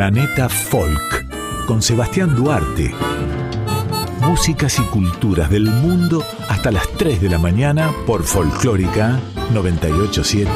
Planeta Folk con Sebastián Duarte. Músicas y culturas del mundo hasta las 3 de la mañana por Folclórica 987.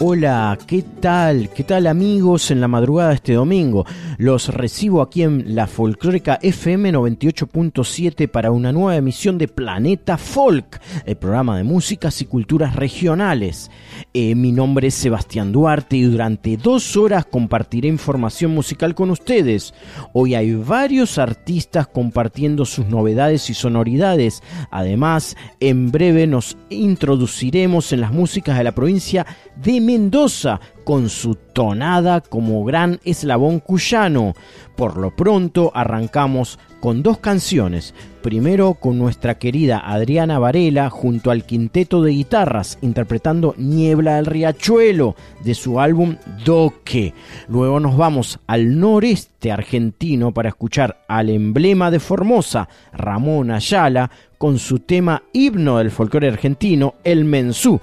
Hola, ¿qué tal? ¿Qué tal amigos en la madrugada de este domingo? Los recibo aquí en la folclórica FM 98.7 para una nueva emisión de Planeta Folk, el programa de músicas y culturas regionales. Eh, mi nombre es Sebastián Duarte y durante dos horas compartiré información musical con ustedes. Hoy hay varios artistas compartiendo sus novedades y sonoridades. Además, en breve nos introduciremos en las músicas de la provincia de Mendoza con su tonada como gran eslabón cuyano. Por lo pronto arrancamos con dos canciones. Primero con nuestra querida Adriana Varela junto al quinteto de guitarras interpretando Niebla del Riachuelo de su álbum Doque. Luego nos vamos al noreste argentino para escuchar al emblema de Formosa, Ramón Ayala, con su tema himno del folclore argentino, El Mensú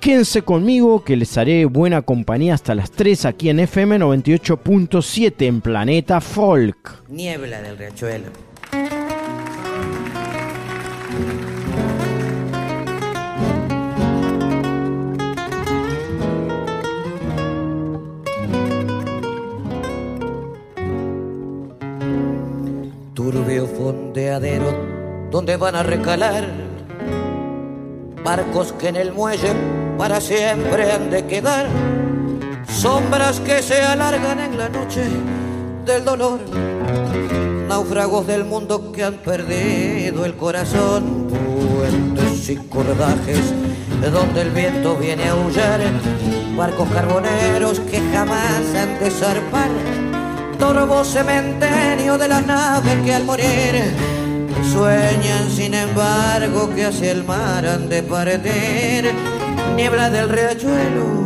Quédense conmigo que les haré buena compañía hasta las 3 aquí en FM 98.7 en Planeta Folk. Niebla del Riachuelo. Turbio fondeadero donde van a recalar barcos que en el muelle para siempre han de quedar, sombras que se alargan en la noche del dolor, náufragos del mundo que han perdido el corazón, puentes y cordajes donde el viento viene a aullar, barcos carboneros que jamás han de zarpar, torvo cementerio de las naves que al morir Sueñan sin embargo que hacia el mar han de partir. Niebla del riachuelo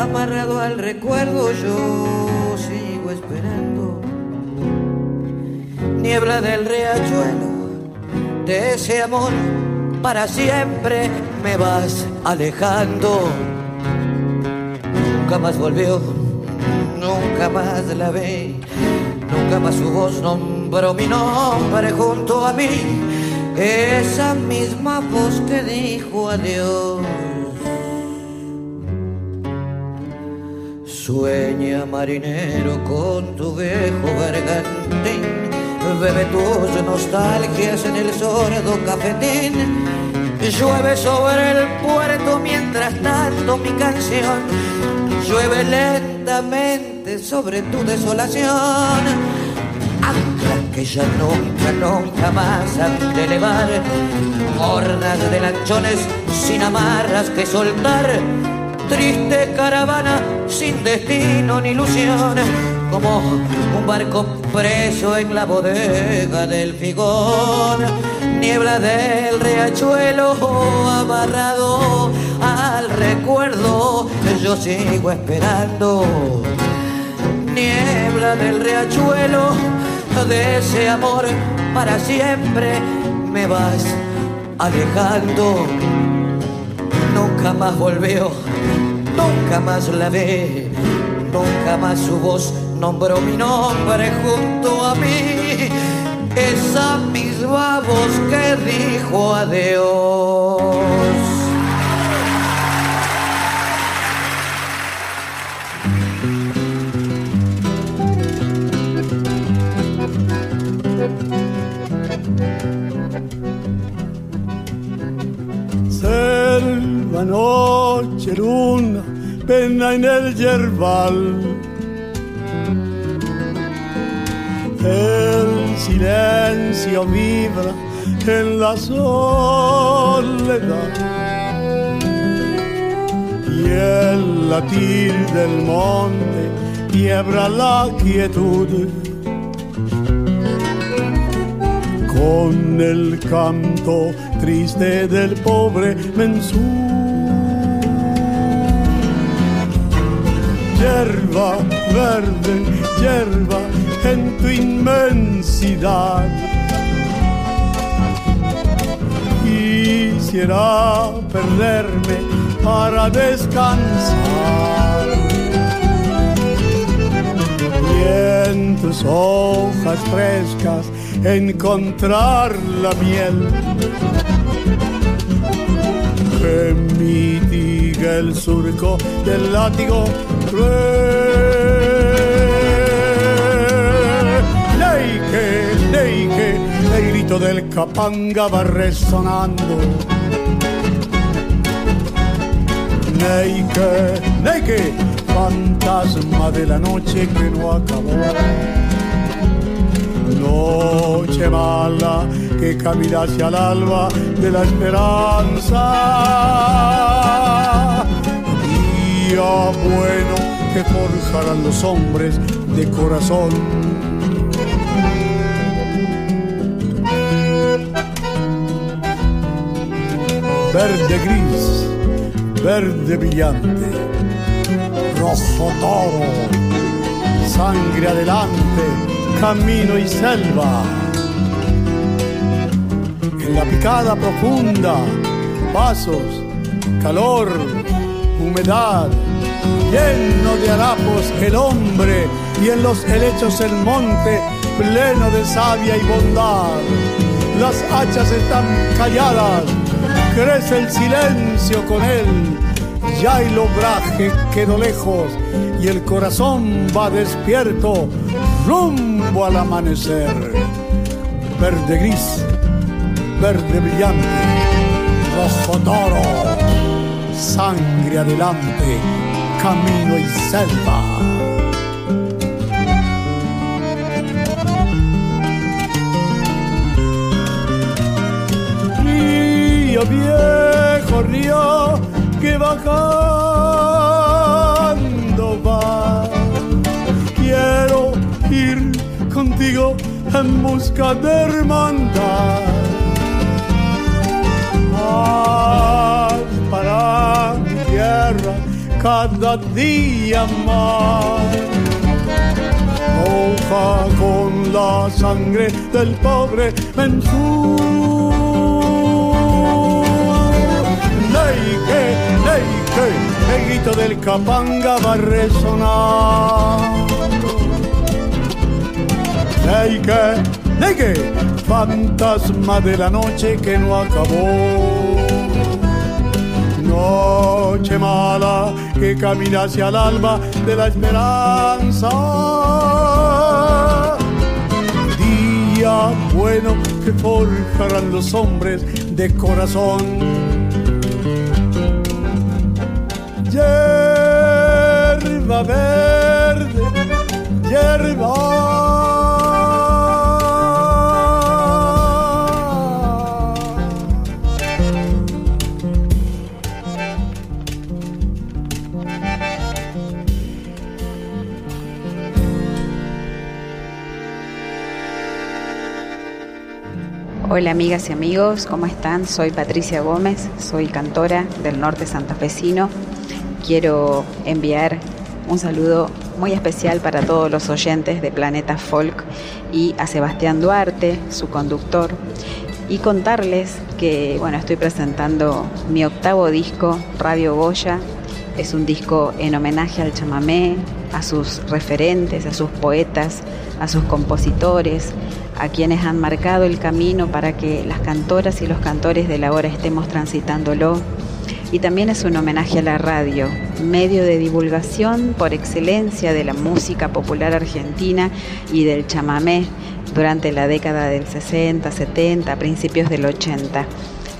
Amarrado al recuerdo yo sigo esperando. Niebla del riachuelo De ese amor para siempre me vas alejando. Nunca más volvió, nunca más la ve Nunca más su voz nombró mi nombre junto a mí. Esa misma voz que dijo adiós. Sueña marinero con tu viejo bergantín. Bebe tus nostalgias en el sordo cafetín. Llueve sobre el puerto mientras tanto mi canción llueve lentamente sobre tu desolación. Anclas que ya nunca, nunca más han de elevar, hordas de lanchones sin amarras que soltar, triste caravana sin destino ni ilusión, como un barco preso en la bodega del figón, niebla del riachuelo amarrado. al recuerdo, yo sigo esperando. Niebla del riachuelo, de ese amor para siempre me vas alejando. Nunca más volvió, nunca más la ve, nunca más su voz nombró mi nombre junto a mí. Esa misma voz que dijo adiós. Selva, noche, luna, pena en el yerbal. El silencio vibra en la soledad. Y el latir del monte quiebra la quietud con el canto triste del pobre mensú. Yerba verde, yerba en tu inmensidad. quisiera perderme para descansar. Y en tus hojas frescas encontrar la miel que mitiga el surco del látigo Leike, leike, el grito del capanga va resonando. Neike, neike, fantasma de la noche que no acabó. Noche mala que camina hacia el alba de la esperanza. Bueno que forjarán los hombres de corazón. Verde gris, verde brillante, rojo toro, sangre adelante, camino y selva la picada profunda, pasos, calor, lleno de harapos el hombre y en los helechos el monte pleno de savia y bondad. Las hachas están calladas, crece el silencio con él, ya el obraje quedó lejos y el corazón va despierto rumbo al amanecer. Verde gris verde brillante, rojo toro, sangre adelante, camino y selva. Río viejo, río que bajando va. Quiero ir contigo en busca de hermandad cada día más. Moja con la sangre del pobre Mensú. Leike, leike, el grito del capanga va a resonar. Leike, leike, fantasma de la noche que no acabó noche mala que camina hacia el alba de la esperanza. Día bueno que forjarán los hombres de corazón. Yerba verde, yerba Hola amigas y amigos, ¿cómo están? Soy Patricia Gómez, soy cantora del norte santafesino. Quiero enviar un saludo muy especial para todos los oyentes de Planeta Folk y a Sebastián Duarte, su conductor, y contarles que bueno, estoy presentando mi octavo disco, Radio Goya. Es un disco en homenaje al chamamé, a sus referentes, a sus poetas, a sus compositores, a quienes han marcado el camino para que las cantoras y los cantores de la hora estemos transitándolo. Y también es un homenaje a la radio, medio de divulgación por excelencia de la música popular argentina y del chamamé durante la década del 60, 70, principios del 80.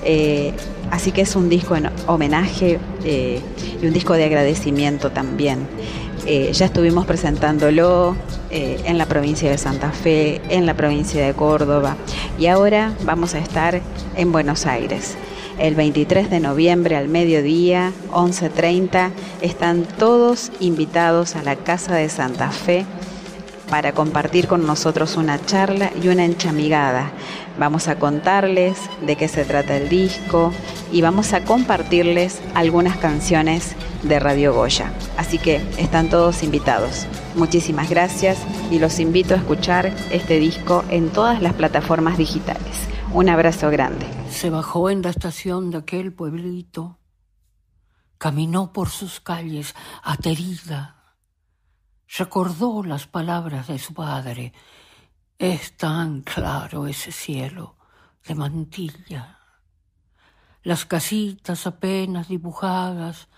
Eh, así que es un disco en homenaje eh, y un disco de agradecimiento también. Eh, ya estuvimos presentándolo eh, en la provincia de Santa Fe, en la provincia de Córdoba y ahora vamos a estar en Buenos Aires. El 23 de noviembre al mediodía, 11.30, están todos invitados a la Casa de Santa Fe para compartir con nosotros una charla y una enchamigada. Vamos a contarles de qué se trata el disco y vamos a compartirles algunas canciones de Radio Goya. Así que están todos invitados. Muchísimas gracias y los invito a escuchar este disco en todas las plataformas digitales. Un abrazo grande. Se bajó en la estación de aquel pueblito, caminó por sus calles aterida, recordó las palabras de su padre. Es tan claro ese cielo de mantilla. Las casitas apenas dibujadas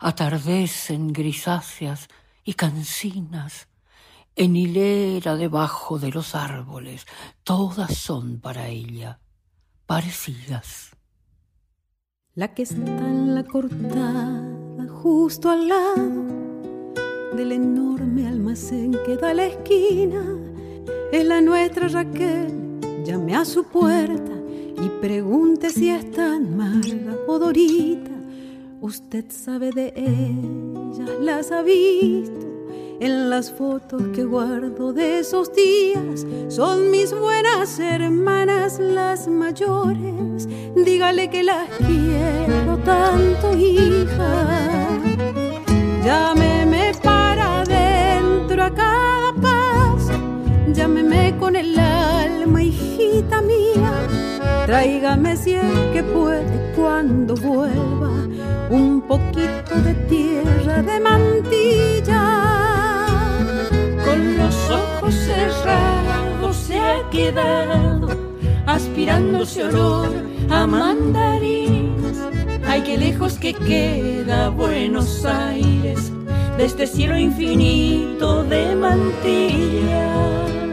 atardecen grisáceas y cansinas en hilera debajo de los árboles. Todas son para ella parecidas. La que está en la cortada, justo al lado del enorme almacén que da la esquina, es la nuestra Raquel. Llame a su puerta y pregunte si es tan Marga o Dorita. Usted sabe de ellas, las ha visto en las fotos que guardo de esos días. Son mis buenas hermanas las mayores. Dígale que las quiero tanto, hija. Llámeme para adentro a cada paso. Llámeme con el alma, hijita mía. Tráigame si es que puede cuando vuelva un poquito de tierra de mantilla con los ojos cerrados se ha quedado aspirando ese olor a mandarinas. Ay, qué lejos que queda Buenos Aires de este cielo infinito de mantilla.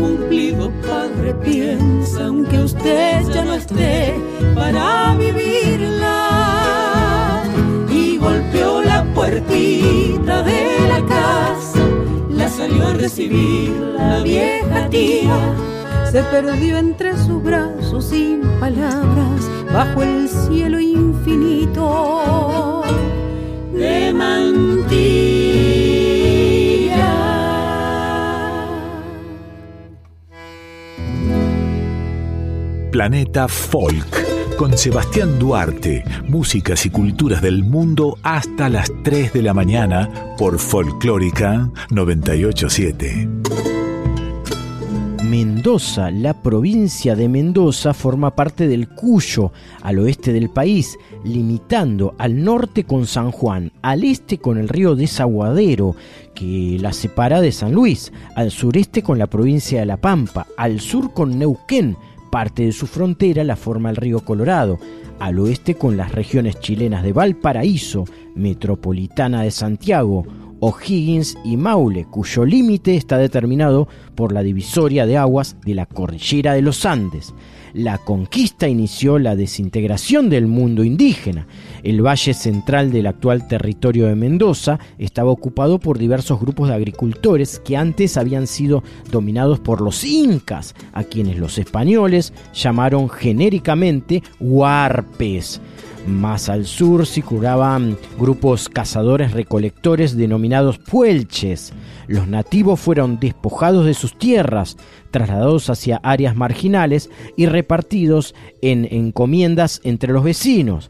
Cumplido, padre, piensa, aunque usted ya no esté para vivirla. Y golpeó la puertita de la casa, la salió a recibir la vieja tía. Se perdió entre sus brazos sin palabras, bajo el cielo infinito de mantilla. Planeta Folk con Sebastián Duarte, músicas y culturas del mundo hasta las 3 de la mañana por Folclórica 987. Mendoza, la provincia de Mendoza, forma parte del Cuyo, al oeste del país, limitando al norte con San Juan, al este con el río Desaguadero, que la separa de San Luis, al sureste con la provincia de La Pampa, al sur con Neuquén, parte de su frontera la forma el río Colorado, al oeste con las regiones chilenas de Valparaíso, metropolitana de Santiago, O'Higgins y Maule, cuyo límite está determinado por la divisoria de aguas de la cordillera de los Andes. La conquista inició la desintegración del mundo indígena. El valle central del actual territorio de Mendoza estaba ocupado por diversos grupos de agricultores que antes habían sido dominados por los incas, a quienes los españoles llamaron genéricamente huarpes. Más al sur circulaban grupos cazadores recolectores denominados puelches. Los nativos fueron despojados de sus tierras, trasladados hacia áreas marginales y repartidos en encomiendas entre los vecinos.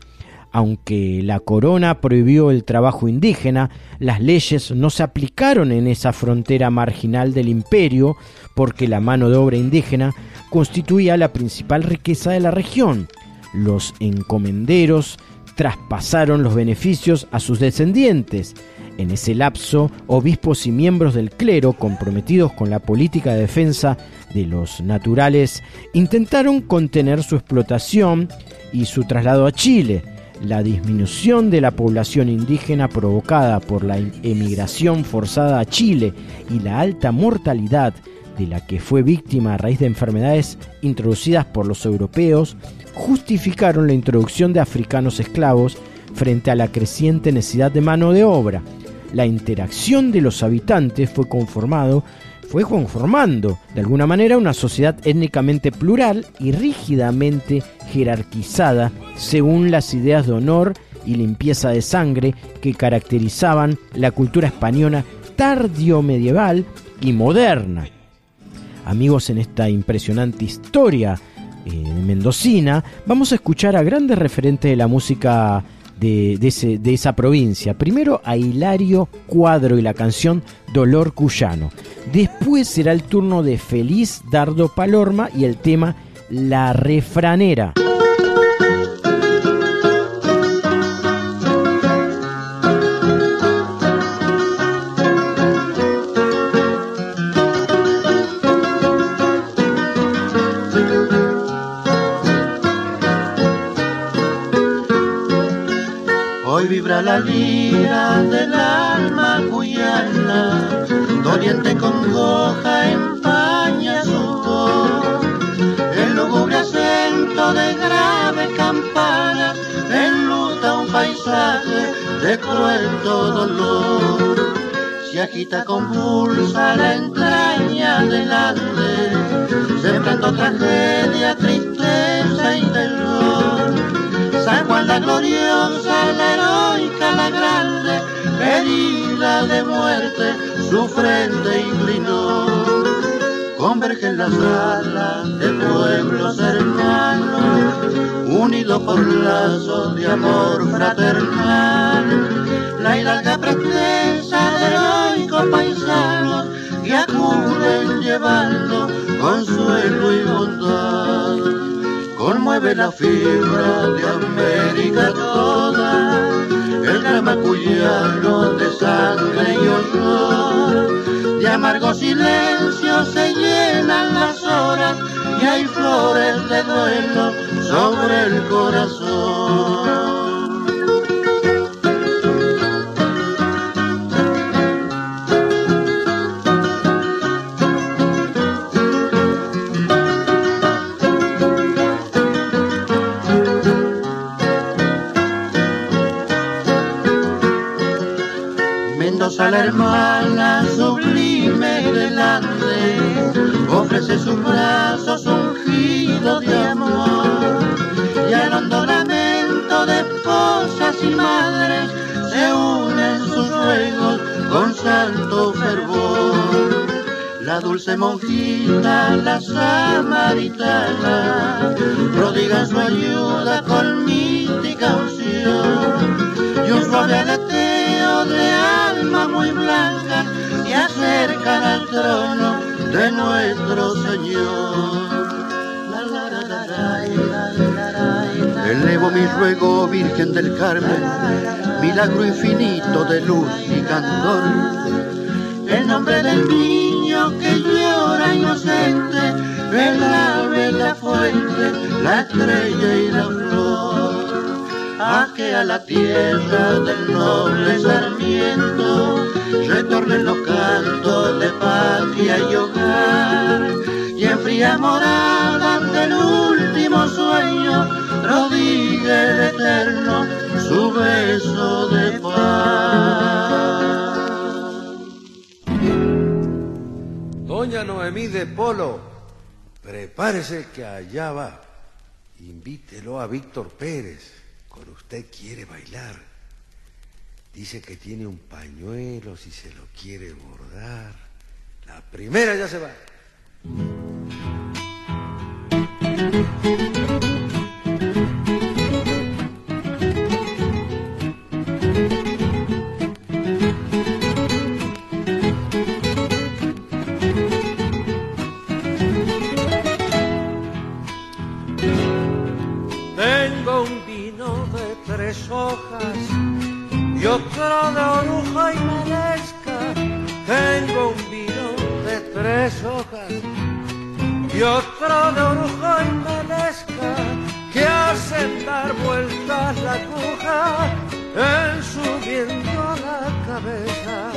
Aunque la corona prohibió el trabajo indígena, las leyes no se aplicaron en esa frontera marginal del imperio porque la mano de obra indígena constituía la principal riqueza de la región. Los encomenderos traspasaron los beneficios a sus descendientes. En ese lapso, obispos y miembros del clero comprometidos con la política de defensa de los naturales intentaron contener su explotación y su traslado a Chile. La disminución de la población indígena provocada por la emigración forzada a Chile y la alta mortalidad de la que fue víctima a raíz de enfermedades introducidas por los europeos justificaron la introducción de africanos esclavos frente a la creciente necesidad de mano de obra. La interacción de los habitantes fue conformado fue conformando de alguna manera una sociedad étnicamente plural y rígidamente jerarquizada según las ideas de honor y limpieza de sangre que caracterizaban la cultura española tardio medieval y moderna. Amigos, en esta impresionante historia eh, mendocina, vamos a escuchar a grandes referentes de la música de, esa provincia. Primero a Hilario Cuadro y la canción Dolor Cuyano. Después será el turno de Feliz Dardo Palorma y el tema La Refranera. La lira del alma cuyana, doliente congoja empaña su voz. El lúgubre acento de grave campana enluta un paisaje de cruel dolor. Se agita convulsa la entraña del sembrando tragedia, tristeza y terror San Juan la gloriosa, la heroica, la grande, herida de muerte, su frente inclinó. Convergen las alas de pueblos hermanos, unidos por lazos de amor fraternal. La hidalga pretesa de heroicos paisanos que acuden llevando consuelo y bondad conmueve la fibra de América toda, el drama cuyano de sangre y honor, de amargo silencio se llenan las horas y hay flores de duelo sobre el corazón. A la hermana sublime delante, ofrece sus brazos ungidos de amor, y al hondo lamento de esposas y madres se unen sus ruegos con santo fervor. La dulce monjita, la samaritana, prodiga su ayuda con mística unción, y un suave aleteo de muy blanca y acercan al trono de nuestro Señor. Elevo mi ruego, Virgen del Carmen, milagro infinito de luz y candor. El nombre del niño que llora inocente, el ave, la fuente, la estrella y la flor a que a la tierra del noble sarmiento retornen los cantos de patria y hogar y en fría morada del último sueño prodigue el eterno su beso de paz. Doña Noemí de Polo, prepárese que allá va. Invítelo a Víctor Pérez con usted quiere bailar. Dice que tiene un pañuelo si se lo quiere bordar. La primera ya se va. Otro de oruja y merezca. Tengo un vino de tres hojas y otro de oruja y merezca que hacen dar vueltas la cuja en subiendo la cabeza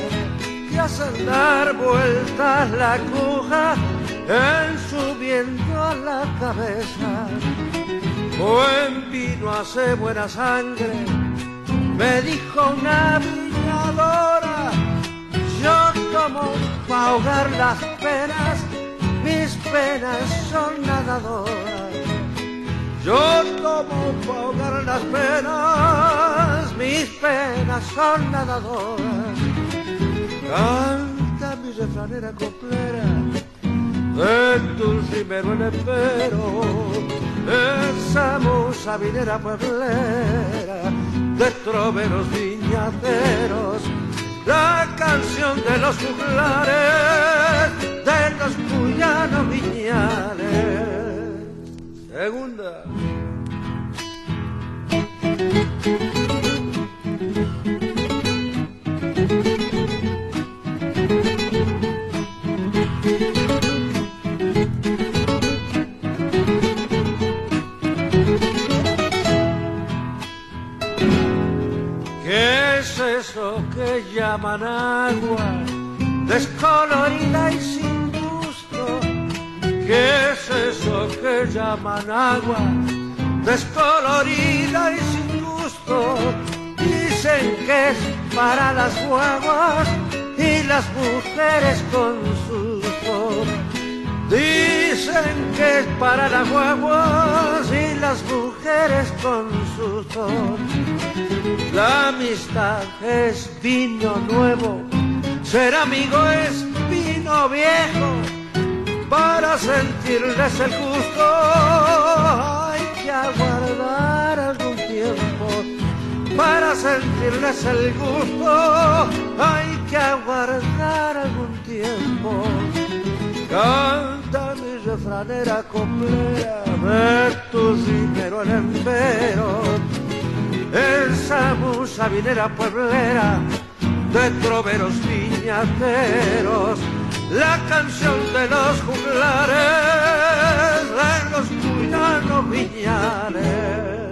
que hacen dar vueltas la cuja en subiendo la cabeza buen vino hace buena sangre me dijo una viñadora yo tomo para ahogar las penas mis penas son nadadoras yo tomo para ahogar las penas, mis penas son nadadoras. Canta mi refranera coplera, de tu rimero en espero, esa musa vinera pueblera, de troveros viñateros, la canción de los juglares, de los cuyanos viñales. Segunda. Llaman agua? Descolorida y sin gusto. ¿Qué es eso que llaman agua? Descolorida y sin gusto. Dicen que es para las guaguas y las mujeres con susto. Que es para las guaguas y las mujeres con susto. La amistad es vino nuevo, ser amigo es vino viejo, para sentirles el gusto hay que aguardar algún tiempo, para sentirles el gusto hay que aguardar algún tiempo. Refranera coplera, ver tu dinero en empero esa musa vinera pueblera de troveros viñateros, la canción de los juglares, de los cuyanos viñales.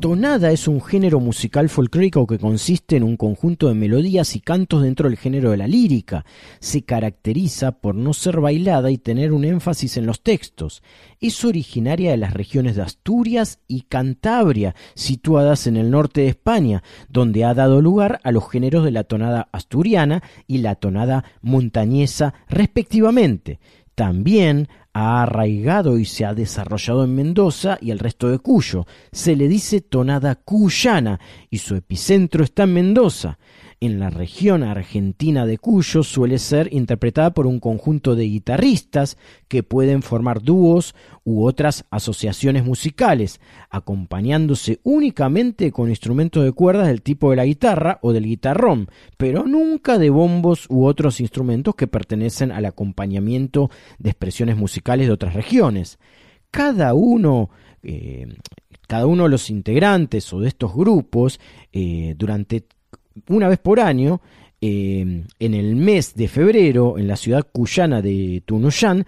Tonada es un género musical folclórico que consiste en un conjunto de melodías y cantos dentro del género de la lírica. Se caracteriza por no ser bailada y tener un énfasis en los textos. Es originaria de las regiones de Asturias y Cantabria, situadas en el norte de España, donde ha dado lugar a los géneros de la tonada asturiana y la tonada montañesa respectivamente. También ha arraigado y se ha desarrollado en Mendoza y el resto de Cuyo. Se le dice tonada cuyana y su epicentro está en Mendoza. En la región argentina de Cuyo suele ser interpretada por un conjunto de guitarristas que pueden formar dúos u otras asociaciones musicales, acompañándose únicamente con instrumentos de cuerdas del tipo de la guitarra o del guitarrón, pero nunca de bombos u otros instrumentos que pertenecen al acompañamiento de expresiones musicales de otras regiones. Cada uno eh, cada uno de los integrantes o de estos grupos eh, durante una vez por año, eh, en el mes de febrero, en la ciudad cuyana de Tunuyán,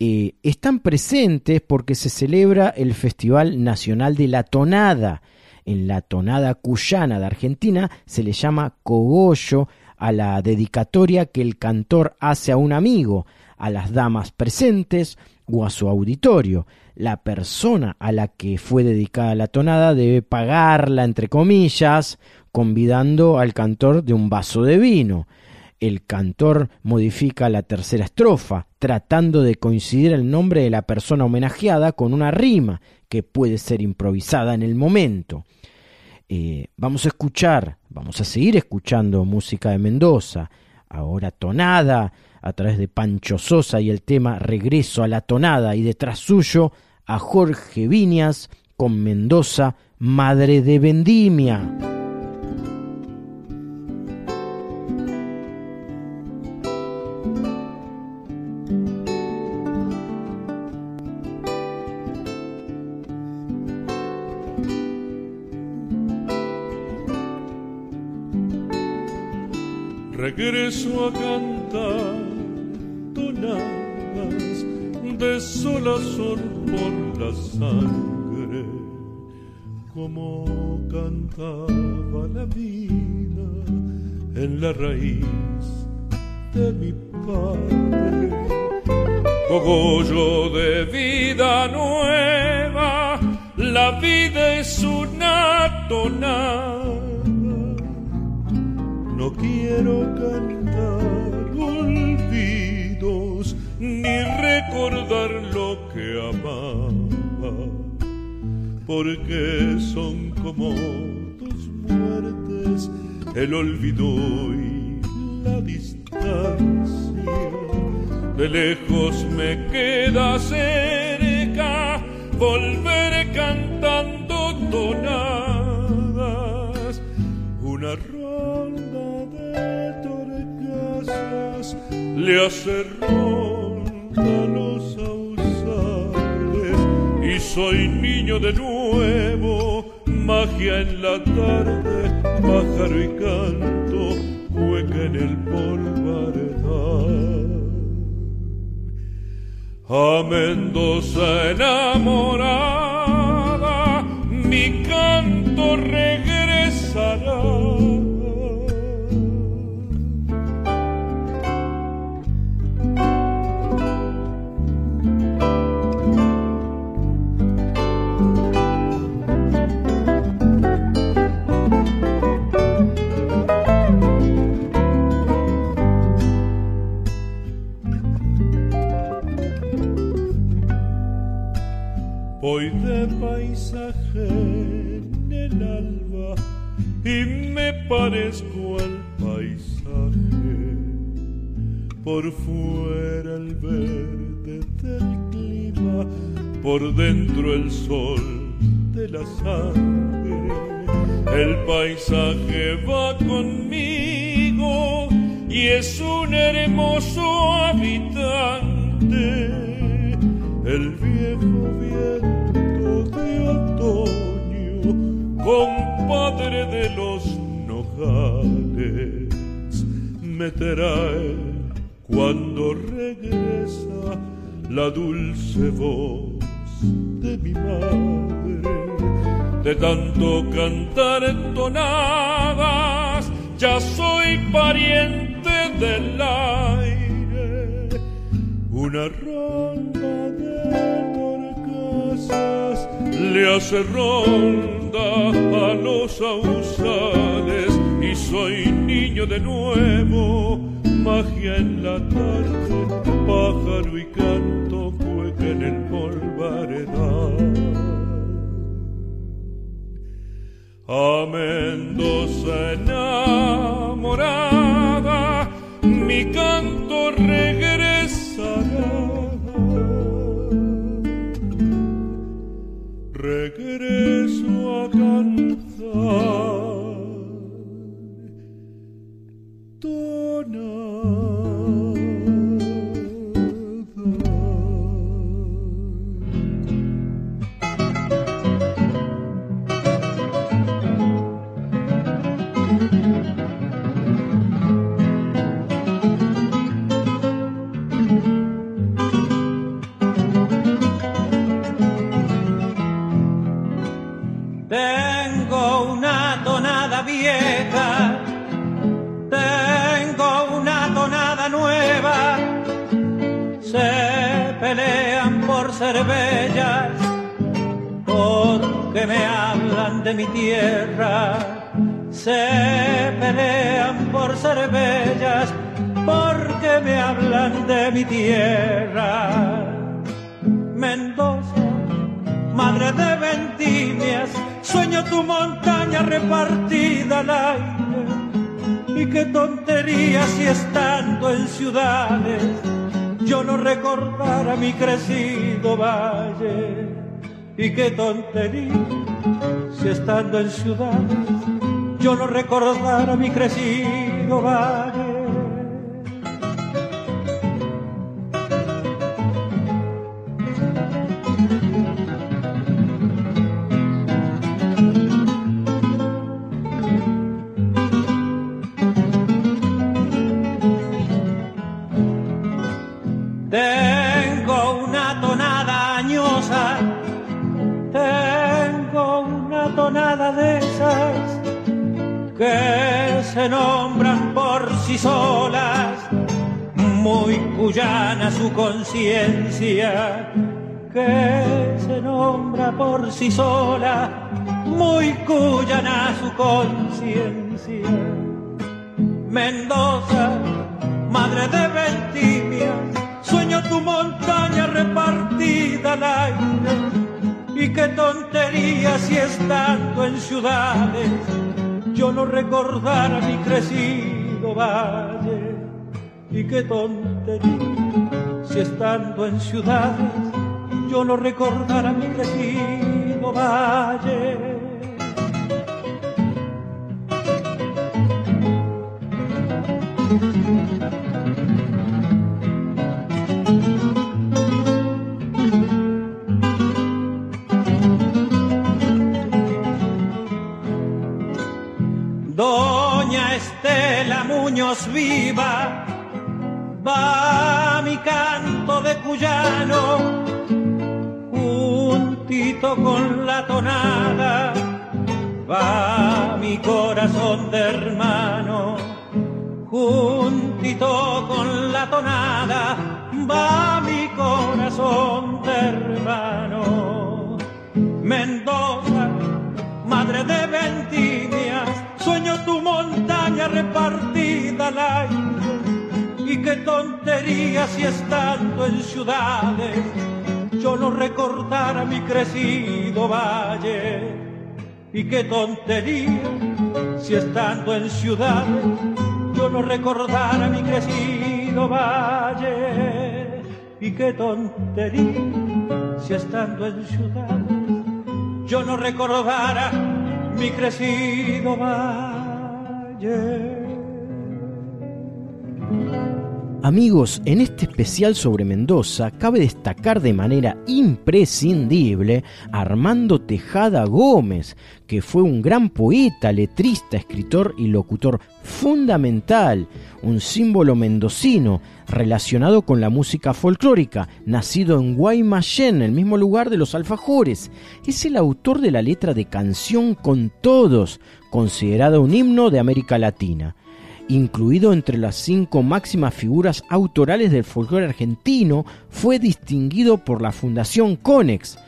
eh, están presentes porque se celebra el Festival Nacional de la Tonada. En la tonada cuyana de Argentina se le llama cogollo a la dedicatoria que el cantor hace a un amigo, a las damas presentes o a su auditorio. La persona a la que fue dedicada la tonada debe pagarla, entre comillas, convidando al cantor de un vaso de vino. El cantor modifica la tercera estrofa, tratando de coincidir el nombre de la persona homenajeada con una rima que puede ser improvisada en el momento. Eh, vamos a escuchar, vamos a seguir escuchando música de Mendoza, ahora tonada a través de Pancho Sosa y el tema Regreso a la tonada y detrás suyo a Jorge Viñas con Mendoza, Madre de Vendimia. Regreso a cantar tonadas de solazón por la sangre, como cantaba la vida en la raíz de mi padre. Cogollo de vida nueva, la vida es una tonada quiero cantar olvidos ni recordar lo que amaba, porque son como dos muertes, el olvido y la distancia. De lejos me queda cerca volver cantando tonadas una le hace ronda los ausales y soy niño de nuevo, magia en la tarde, pájaro y canto, hueca en el polvaredal. A Mendoza enamorada, mi canto regresará Voy de paisaje en el alba y me parezco al paisaje. Por fuera el verde del clima, por dentro el sol de la sangre. El paisaje va conmigo y es un hermoso habitante. El viejo compadre de los nojales, me trae cuando regresa la dulce voz de mi madre. De tanto cantar entonadas, ya soy pariente del aire. Una ronda de le hace ronda a los ausales y soy niño de nuevo, magia en la tarde, pájaro y canto, cueca en el polvaredal. A Mendoza enamorada, mi canto regresará. Regreso a cantar. Ser bellas, porque me hablan de mi tierra, se pelean por ser bellas, porque me hablan de mi tierra. Mendoza, madre de vendimias, sueño tu montaña repartida al aire, y qué tontería si estando en ciudades yo no recordara mi crecido valle. Y qué tontería, si estando en ciudades yo no recordara mi crecido valle. Por sí solas, muy cuyana su conciencia, que se nombra por sí sola, muy cuyana su conciencia. Mendoza, madre de Ventimia, sueño tu montaña repartida al aire y qué tontería si estando en ciudades yo no recordara mi valle. Y qué tontería si estando en ciudades yo no recordara mi crecido valle. Viva, va mi canto de cuyano, juntito con la tonada, va mi corazón de hermano, juntito con la tonada, va mi corazón de hermano. Mendoza, madre de vendimias, sueño tu montaña repartida aire. Y qué tontería si estando en ciudades yo no recordara mi crecido valle. Y qué tontería si estando en ciudades yo no recordara mi crecido valle. Y qué tontería si estando en ciudades yo no recordara mi crecido valle. Amigos, en este especial sobre Mendoza cabe destacar de manera imprescindible a Armando Tejada Gómez, que fue un gran poeta, letrista, escritor y locutor fundamental, un símbolo mendocino relacionado con la música folclórica, nacido en Guaymallén, el mismo lugar de los alfajores. Es el autor de la letra de Canción con Todos, considerada un himno de América Latina incluido entre las cinco máximas figuras autorales del folclore argentino, fue distinguido por la Fundación Conex.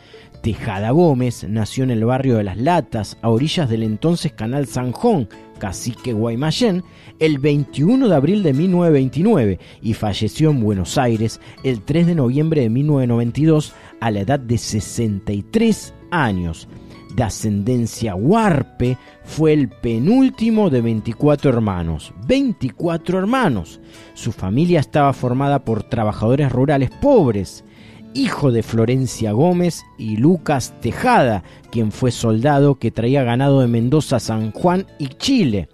Tejada Gómez nació en el barrio de Las Latas, a orillas del entonces Canal Sanjón, cacique Guaymallén, el 21 de abril de 1929 y falleció en Buenos Aires el 3 de noviembre de 1992 a la edad de 63 años de ascendencia huarpe, fue el penúltimo de 24 hermanos. 24 hermanos. Su familia estaba formada por trabajadores rurales pobres. Hijo de Florencia Gómez y Lucas Tejada, quien fue soldado que traía ganado de Mendoza, San Juan y Chile.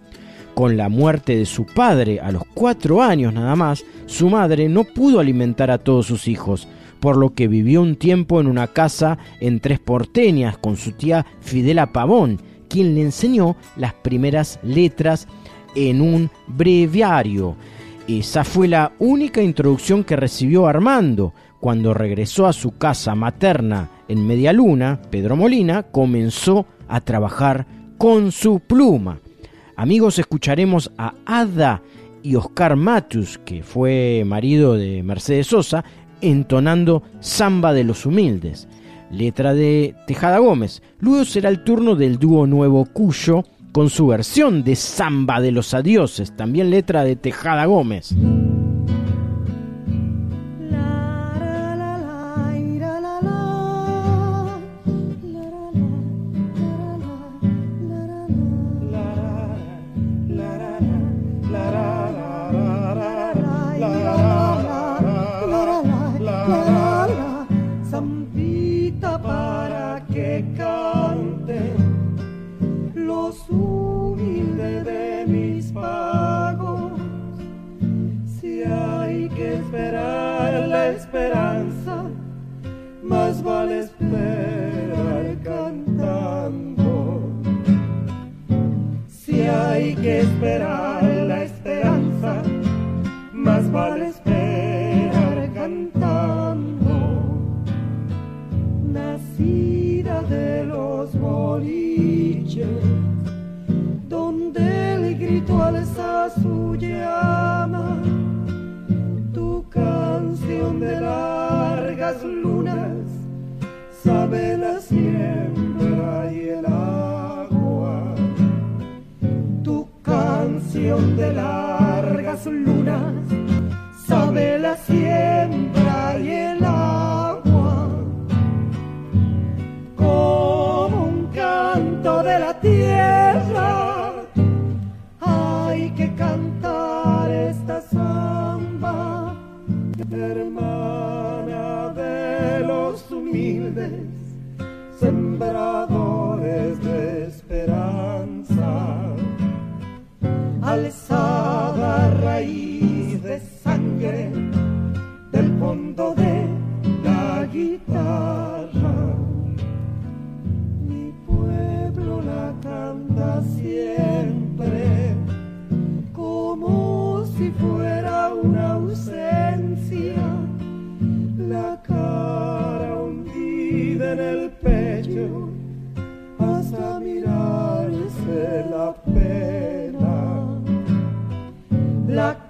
Con la muerte de su padre a los cuatro años nada más, su madre no pudo alimentar a todos sus hijos, por lo que vivió un tiempo en una casa en Tres Porteñas con su tía Fidela Pavón, quien le enseñó las primeras letras en un breviario. Esa fue la única introducción que recibió Armando. Cuando regresó a su casa materna en Media Luna, Pedro Molina comenzó a trabajar con su pluma. Amigos, escucharemos a Ada y Oscar Matus, que fue marido de Mercedes Sosa, entonando Samba de los Humildes, letra de Tejada Gómez. Luego será el turno del dúo Nuevo Cuyo con su versión de Samba de los Adioses, también letra de Tejada Gómez. Vale esperar cantando. Si hay que esperar la esperanza, más vale esperar cantando. Nacida de los boliches, donde el grito al tu de largas lunas, sabe la siembra y el agua. Tu canción de largas lunas, sabe la siembra alzada raíz de sangre del fondo de la guitarra. Mi pueblo la canta siempre como si fuera una ausencia, la cara hundida en el pecho la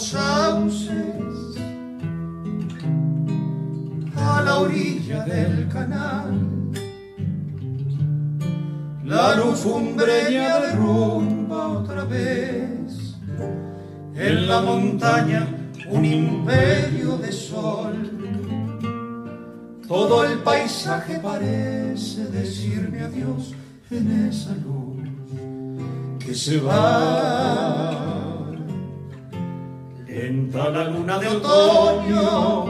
sauces a la orilla del canal. La lufumbreña derrumba otra vez en la montaña un imperio de sol. Todo el paisaje parece decirme adiós en esa luz que se va. Lenta la luna de otoño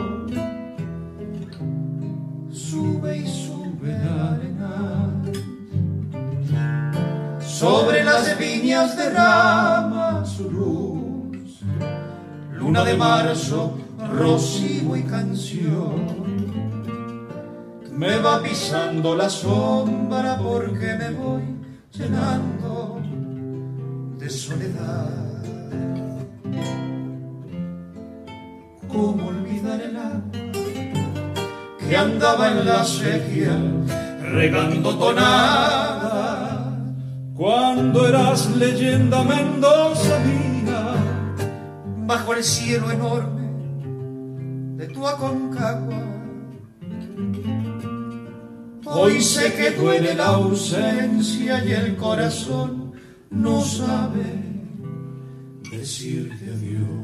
sube y sube la arena. Sobre las viñas derrama su luz. Luna de marzo, rocío y canción. Me va pisando la sombra porque me voy llenando de soledad. ¿Cómo olvidar el agua que andaba en la sequía regando tonada? Cuando eras leyenda Mendoza mía, bajo el cielo enorme de tu Aconcagua. Hoy sé que duele la ausencia y el corazón no sabe decirte adiós.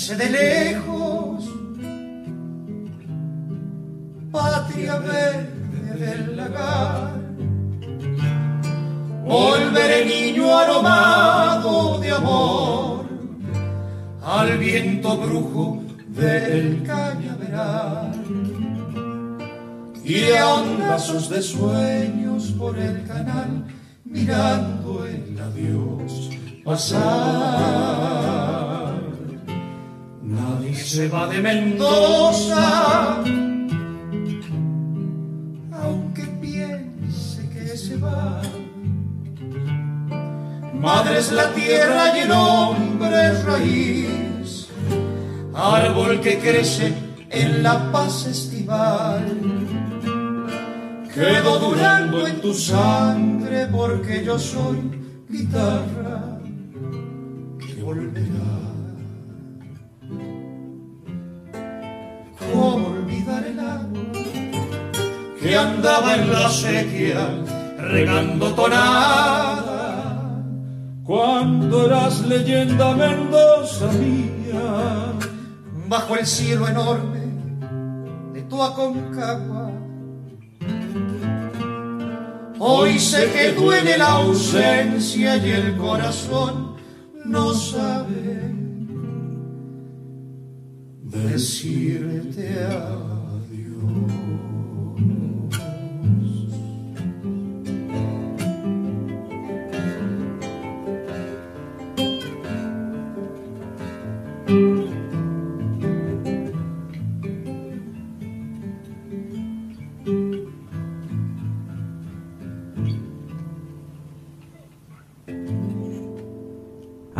Piense de lejos, patria verde del lagar. Volveré niño aromado de amor al viento brujo del cañaveral y a de sueños por el canal mirando el adiós pasar. Se va de Mendoza, aunque piense que se va. Madre es la tierra y el hombre es raíz, árbol que crece en la paz estival. Quedo durando en tu sangre porque yo soy guitarra que volverá. Que andaba en la sequía regando tonada? Cuando eras leyenda Mendoza mía, bajo el cielo enorme de tu Aconcagua. Hoy sé que duele la ausencia y el corazón no sabe decirte adiós.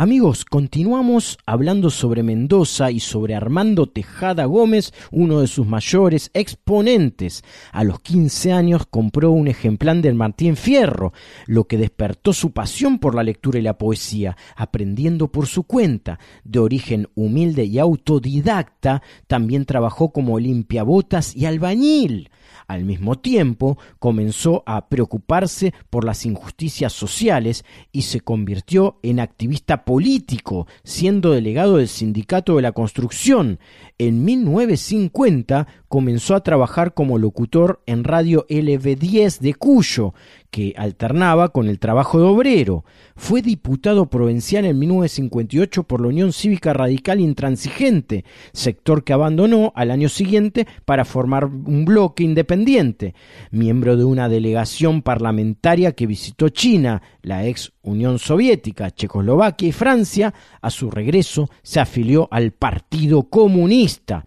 Amigos, continuamos hablando sobre Mendoza y sobre Armando Tejada Gómez, uno de sus mayores exponentes. A los 15 años compró un ejemplar del Martín Fierro, lo que despertó su pasión por la lectura y la poesía, aprendiendo por su cuenta. De origen humilde y autodidacta, también trabajó como limpiabotas y albañil. Al mismo tiempo, comenzó a preocuparse por las injusticias sociales y se convirtió en activista político, siendo delegado del Sindicato de la Construcción. En 1950 comenzó a trabajar como locutor en Radio LV10 de Cuyo, que alternaba con el trabajo de obrero. Fue diputado provincial en 1958 por la Unión Cívica Radical Intransigente, sector que abandonó al año siguiente para formar un bloque independiente. Miembro de una delegación parlamentaria que visitó China, la ex Unión Soviética, Checoslovaquia y Francia, a su regreso se afilió al Partido Comunista.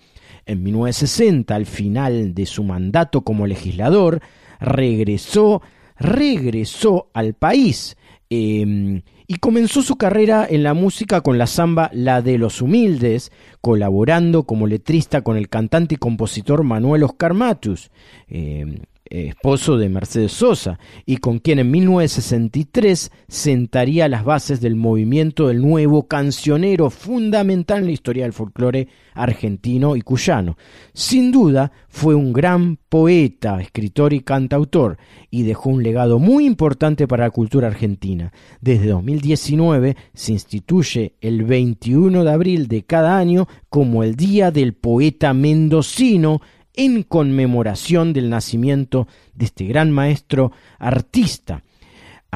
En 1960, al final de su mandato como legislador, regresó, regresó al país eh, y comenzó su carrera en la música con la samba La de los Humildes, colaborando como letrista con el cantante y compositor Manuel Oscar Matus. Eh, esposo de Mercedes Sosa, y con quien en 1963 sentaría las bases del movimiento del nuevo cancionero fundamental en la historia del folclore argentino y cuyano. Sin duda fue un gran poeta, escritor y cantautor, y dejó un legado muy importante para la cultura argentina. Desde 2019 se instituye el 21 de abril de cada año como el Día del Poeta Mendocino, en conmemoración del nacimiento de este gran maestro artista.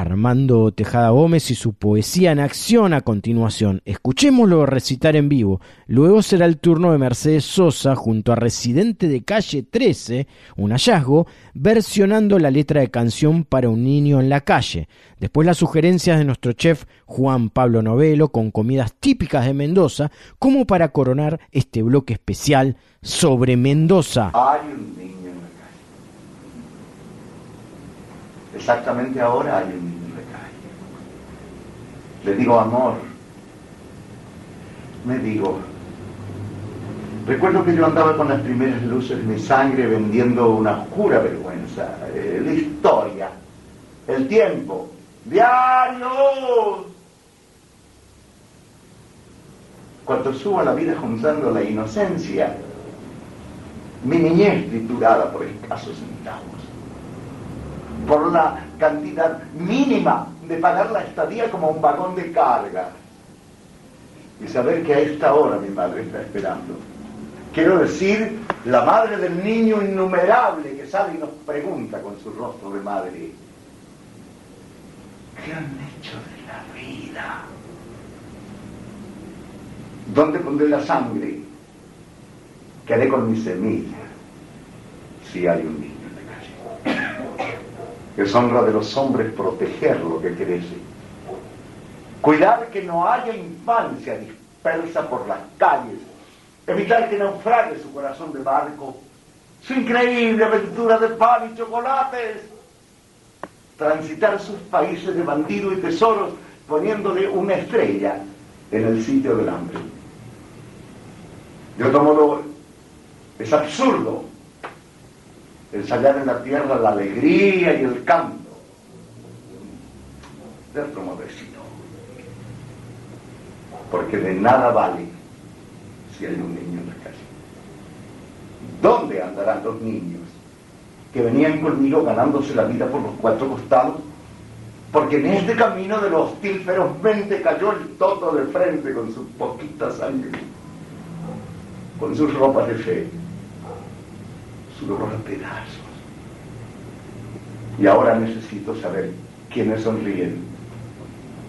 Armando Tejada Gómez y su poesía en acción a continuación. Escuchémoslo recitar en vivo. Luego será el turno de Mercedes Sosa junto a Residente de Calle 13, un hallazgo, versionando la letra de canción para un niño en la calle. Después las sugerencias de nuestro chef Juan Pablo Novelo con comidas típicas de Mendoza, como para coronar este bloque especial sobre Mendoza. Hay un niño en la calle. Exactamente ahora hay un niño la calle. Le digo amor. Me digo. Recuerdo que yo andaba con las primeras luces de mi sangre vendiendo una oscura vergüenza. eh, la historia. El tiempo. Diarios. Cuando subo a la vida juntando la inocencia, mi niñez triturada por escasos centavos, por la cantidad mínima de pagar la estadía como un vagón de carga. y saber que a esta hora mi madre está esperando. Quiero decir, la madre del niño innumerable que sale y nos pregunta con su rostro de madre, ¿qué han hecho de la vida? ¿Dónde pondré la sangre? ¿Qué haré con mi semilla si hay un niño en la calle? Es honra de los hombres proteger lo que crece. Cuidar que no haya infancia dispersa por las calles. Evitar que naufrague su corazón de barco. Su increíble aventura de pan y chocolates. Transitar sus países de bandido y tesoros poniéndole una estrella en el sitio del hambre. De otro modo, es absurdo ensayar en la tierra la alegría y el canto. De otro modo es porque de nada vale si hay un niño en la calle. ¿Dónde andarán los niños que venían conmigo ganándose la vida por los cuatro costados? Porque en este camino de los hostil ferozmente cayó el toto de frente con su poquita sangre con sus ropas de fe, dolor a pedazos. Y ahora necesito saber quiénes sonríen.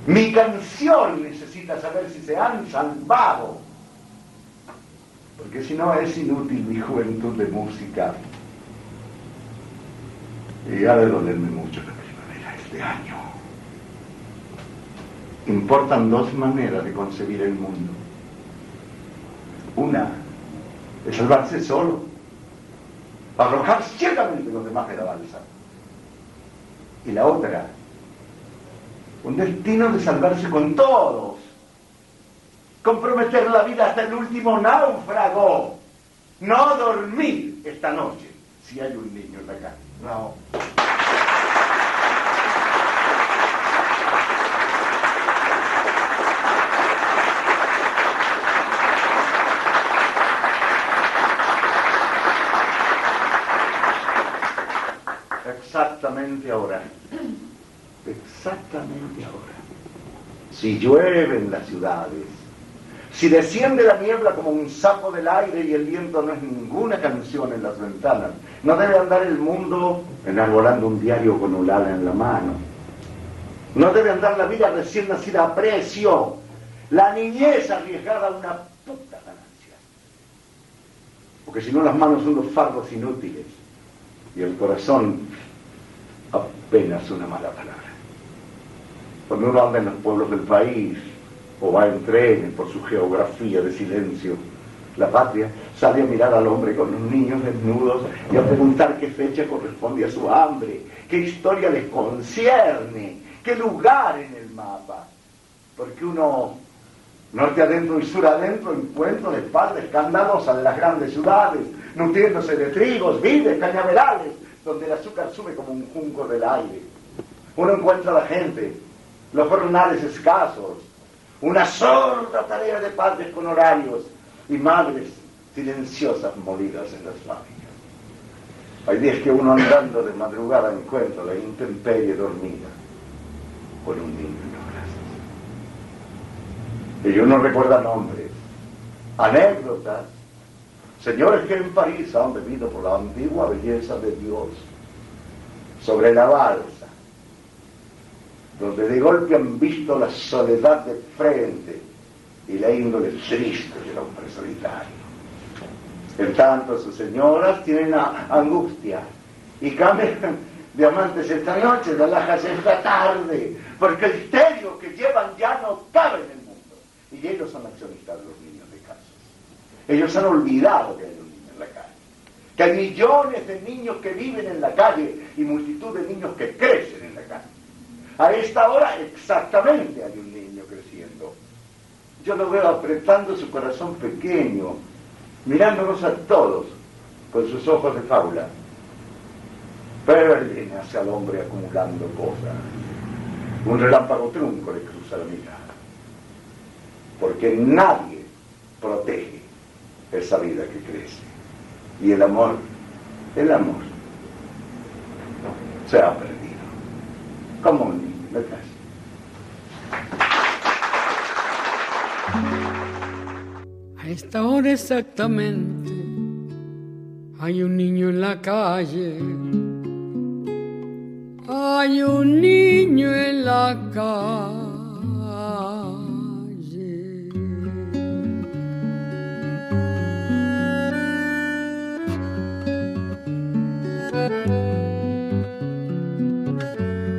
Mi canción necesita saber si se han salvado. Porque si no es inútil mi juventud de música. Y ha de dolerme mucho la primavera este año. Importan dos maneras de concebir el mundo. Una de salvarse solo, arrojar ciegamente los demás de la balsa. Y la otra, un destino de salvarse con todos, comprometer la vida hasta el último náufrago, no dormir esta noche si hay un niño en la calle. No. Exactamente ahora. Exactamente ahora. Si llueve en las ciudades, si desciende la niebla como un sapo del aire y el viento no es ninguna canción en las ventanas, no debe andar el mundo enarbolando un diario con un ala en la mano. No debe andar la vida recién nacida a precio. La niñez arriesgada a una puta ganancia. Porque si no las manos son los fardos inútiles y el corazón apenas una mala palabra. Cuando uno anda en los pueblos del país o va en trenes por su geografía de silencio, la patria sale a mirar al hombre con los niños desnudos y a preguntar qué fecha corresponde a su hambre, qué historia les concierne, qué lugar en el mapa. Porque uno, norte adentro y sur adentro, encuentra de espalda escandalosa de las grandes ciudades, nutriéndose de trigos, vides, cañaverales, donde el azúcar sube como un junco del aire. Uno encuentra a la gente, los jornales escasos, una sorda tarea de padres con horarios y madres silenciosas molidas en las fábricas. Hay días que uno andando de madrugada encuentra la intemperie dormida con un niño en los brazos. Y uno recuerda nombres, anécdotas, Señores que en París han bebido por la antigua belleza de Dios sobre la balsa, donde de golpe han visto la soledad de frente y la índole triste del hombre solitario. En tanto, sus señoras tienen angustia y cambian de amantes esta noche, de alhajas esta tarde, porque el misterio que llevan ya no cabe en el mundo. Y ellos son accionistas de los ellos han olvidado que hay un niño en la calle. Que hay millones de niños que viven en la calle y multitud de niños que crecen en la calle. A esta hora exactamente hay un niño creciendo. Yo lo veo apretando su corazón pequeño, mirándonos a todos con sus ojos de fábula. Viene hacia el hombre acumulando cosas. Un relámpago trunco le cruza la mirada. Porque nadie protege esa vida que crece. Y el amor, el amor, se ha perdido. Como un niño, ¿verdad? A esta hora exactamente hay un niño en la calle. Hay un niño en la calle.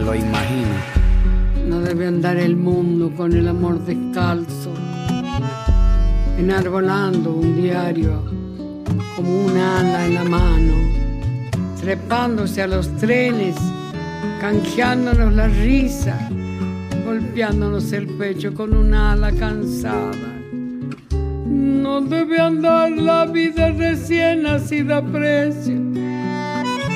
lo imagino. No debe andar el mundo con el amor descalzo, enarbolando un diario como un ala en la mano, trepándose a los trenes, canjeándonos la risa, golpeándonos el pecho con un ala cansada. No debe andar la vida recién nacida precio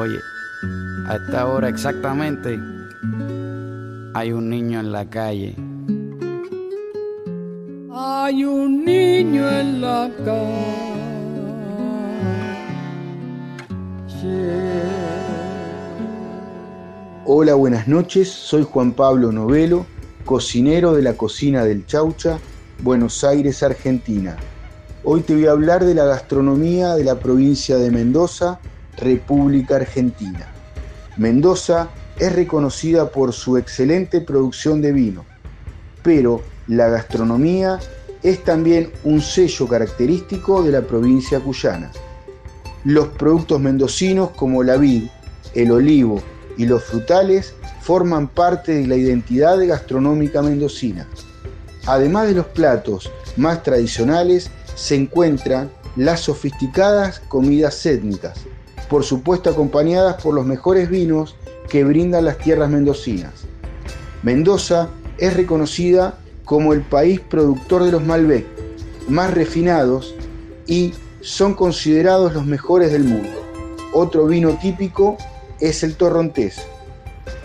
Oye, a esta hora exactamente hay un niño en la calle. Hay un niño en la calle. Hola, buenas noches. Soy Juan Pablo Novelo, cocinero de la cocina del Chaucha, Buenos Aires, Argentina. Hoy te voy a hablar de la gastronomía de la provincia de Mendoza, República Argentina. Mendoza es reconocida por su excelente producción de vino, pero la gastronomía es también un sello característico de la provincia cuyana. Los productos mendocinos como la vid, el olivo y los frutales forman parte de la identidad gastronómica mendocina. Además de los platos más tradicionales, se encuentran las sofisticadas comidas étnicas, por supuesto acompañadas por los mejores vinos que brindan las tierras mendocinas. Mendoza es reconocida como el país productor de los Malbec más refinados y son considerados los mejores del mundo. Otro vino típico es el torrontés.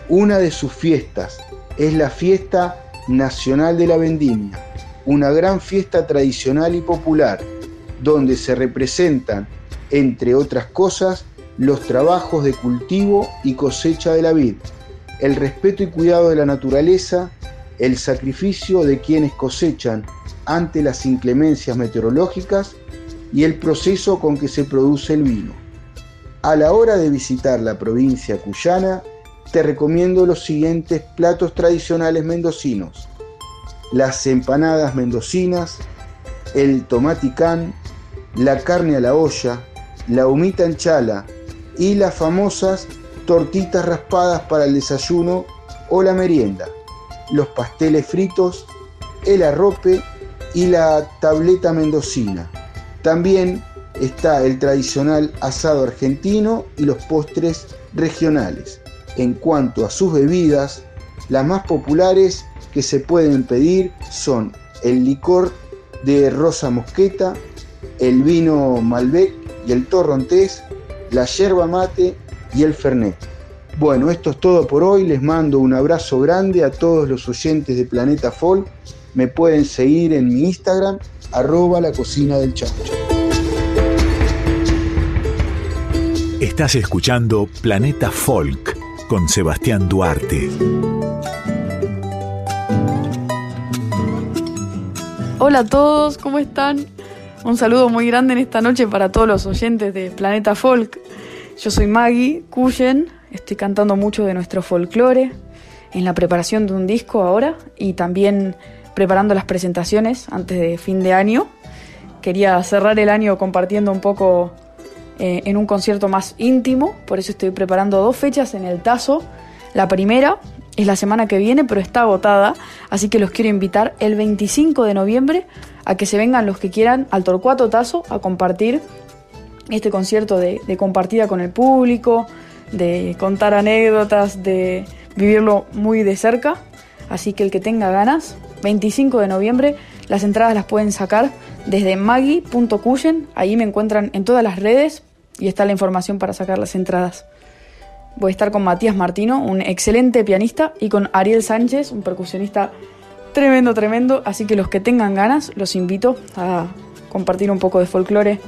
Una de sus fiestas es la fiesta nacional de la vendimia, una gran fiesta tradicional y popular, donde se representan, entre otras cosas, los trabajos de cultivo y cosecha de la vid, el respeto y cuidado de la naturaleza, el sacrificio de quienes cosechan ante las inclemencias meteorológicas y el proceso con que se produce el vino. A la hora de visitar la provincia cuyana, te recomiendo los siguientes platos tradicionales mendocinos. Las empanadas mendocinas, el tomaticán, la carne a la olla, la humita en chala y las famosas tortitas raspadas para el desayuno o la merienda, los pasteles fritos, el arrope y la tableta mendocina. También está el tradicional asado argentino y los postres regionales. En cuanto a sus bebidas, las más populares que se pueden pedir son el licor de rosa mosqueta, el vino Malbec y el torrontés, la yerba mate y el fernet. Bueno, esto es todo por hoy. Les mando un abrazo grande a todos los oyentes de Planeta Folk. Me pueden seguir en mi Instagram, arroba la cocina del chaucho. Estás escuchando Planeta Folk con Sebastián Duarte. Hola a todos, ¿cómo están? Un saludo muy grande en esta noche para todos los oyentes de Planeta Folk. Yo soy Maggie Cuyen, estoy cantando mucho de nuestro folclore en la preparación de un disco ahora y también preparando las presentaciones antes de fin de año. Quería cerrar el año compartiendo un poco eh, en un concierto más íntimo, por eso estoy preparando dos fechas en el Tazo. La primera es la semana que viene, pero está agotada, así que los quiero invitar el 25 de noviembre a que se vengan los que quieran al Torcuato Tazo a compartir este concierto de, compartida con el público, de contar anécdotas, de vivirlo muy de cerca. Así que el que tenga ganas, 25 de noviembre, las entradas las pueden sacar desde maggie.cuyen, ahí me encuentran en todas las redes y está la información para sacar las entradas. Voy a estar con Matías Martino, un excelente pianista, y con Ariel Sánchez, un percusionista tremendo, tremendo. Así que los que tengan ganas, los invito a compartir un poco de folclore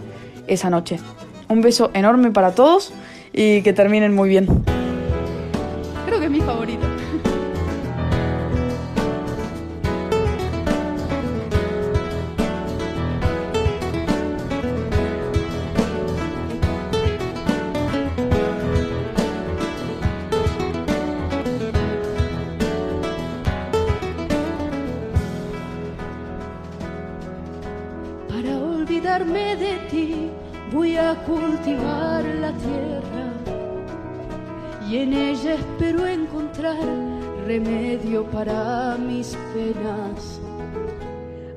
esa noche. Un beso enorme para todos y que terminen muy bien. Creo que es mi favorito. De ti voy a cultivar la tierra y en ella espero encontrar remedio para mis penas.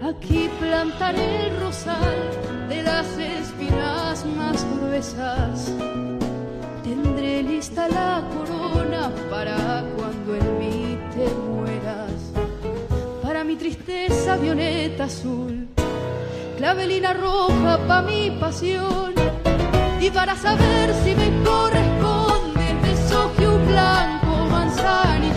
Aquí plantaré el rosal de las espinas más gruesas. Tendré lista la corona para cuando en mí te mueras. Para mi tristeza violeta azul clavelina roja pa' mi pasión. Y para saber si me corresponde te soje un blanco manzanillón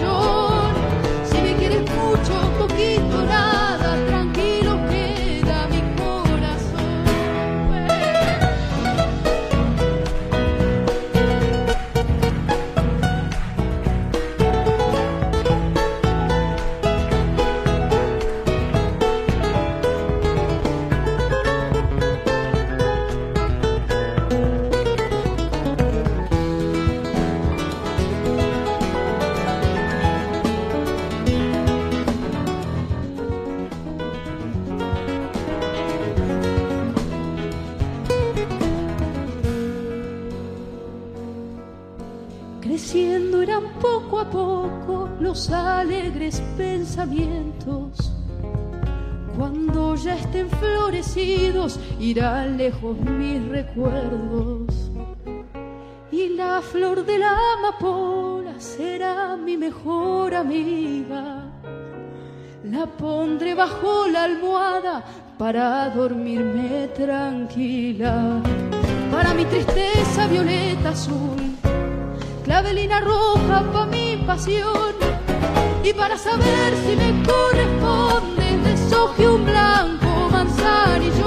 Cuando ya estén florecidos irán lejos mis recuerdos. Y la flor de la amapola será mi mejor amiga. La pondré bajo la almohada para dormirme tranquila. Para mi tristeza violeta azul, clavelina roja para mi pasión. Y para saber si me corresponde, deshoje un blanco manzanillón.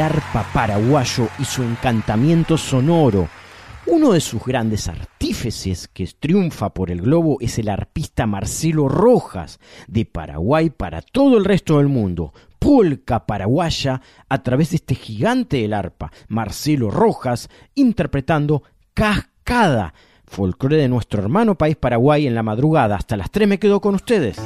Arpa paraguayo y su encantamiento sonoro. Uno de sus grandes artífices que triunfa por el globo es el arpista Marcelo Rojas, de Paraguay para todo el resto del mundo. Polca paraguaya a través de este gigante del arpa, Marcelo Rojas, interpretando Cascada, folclore de nuestro hermano país Paraguay en la madrugada. Hasta las 3 me quedo con ustedes.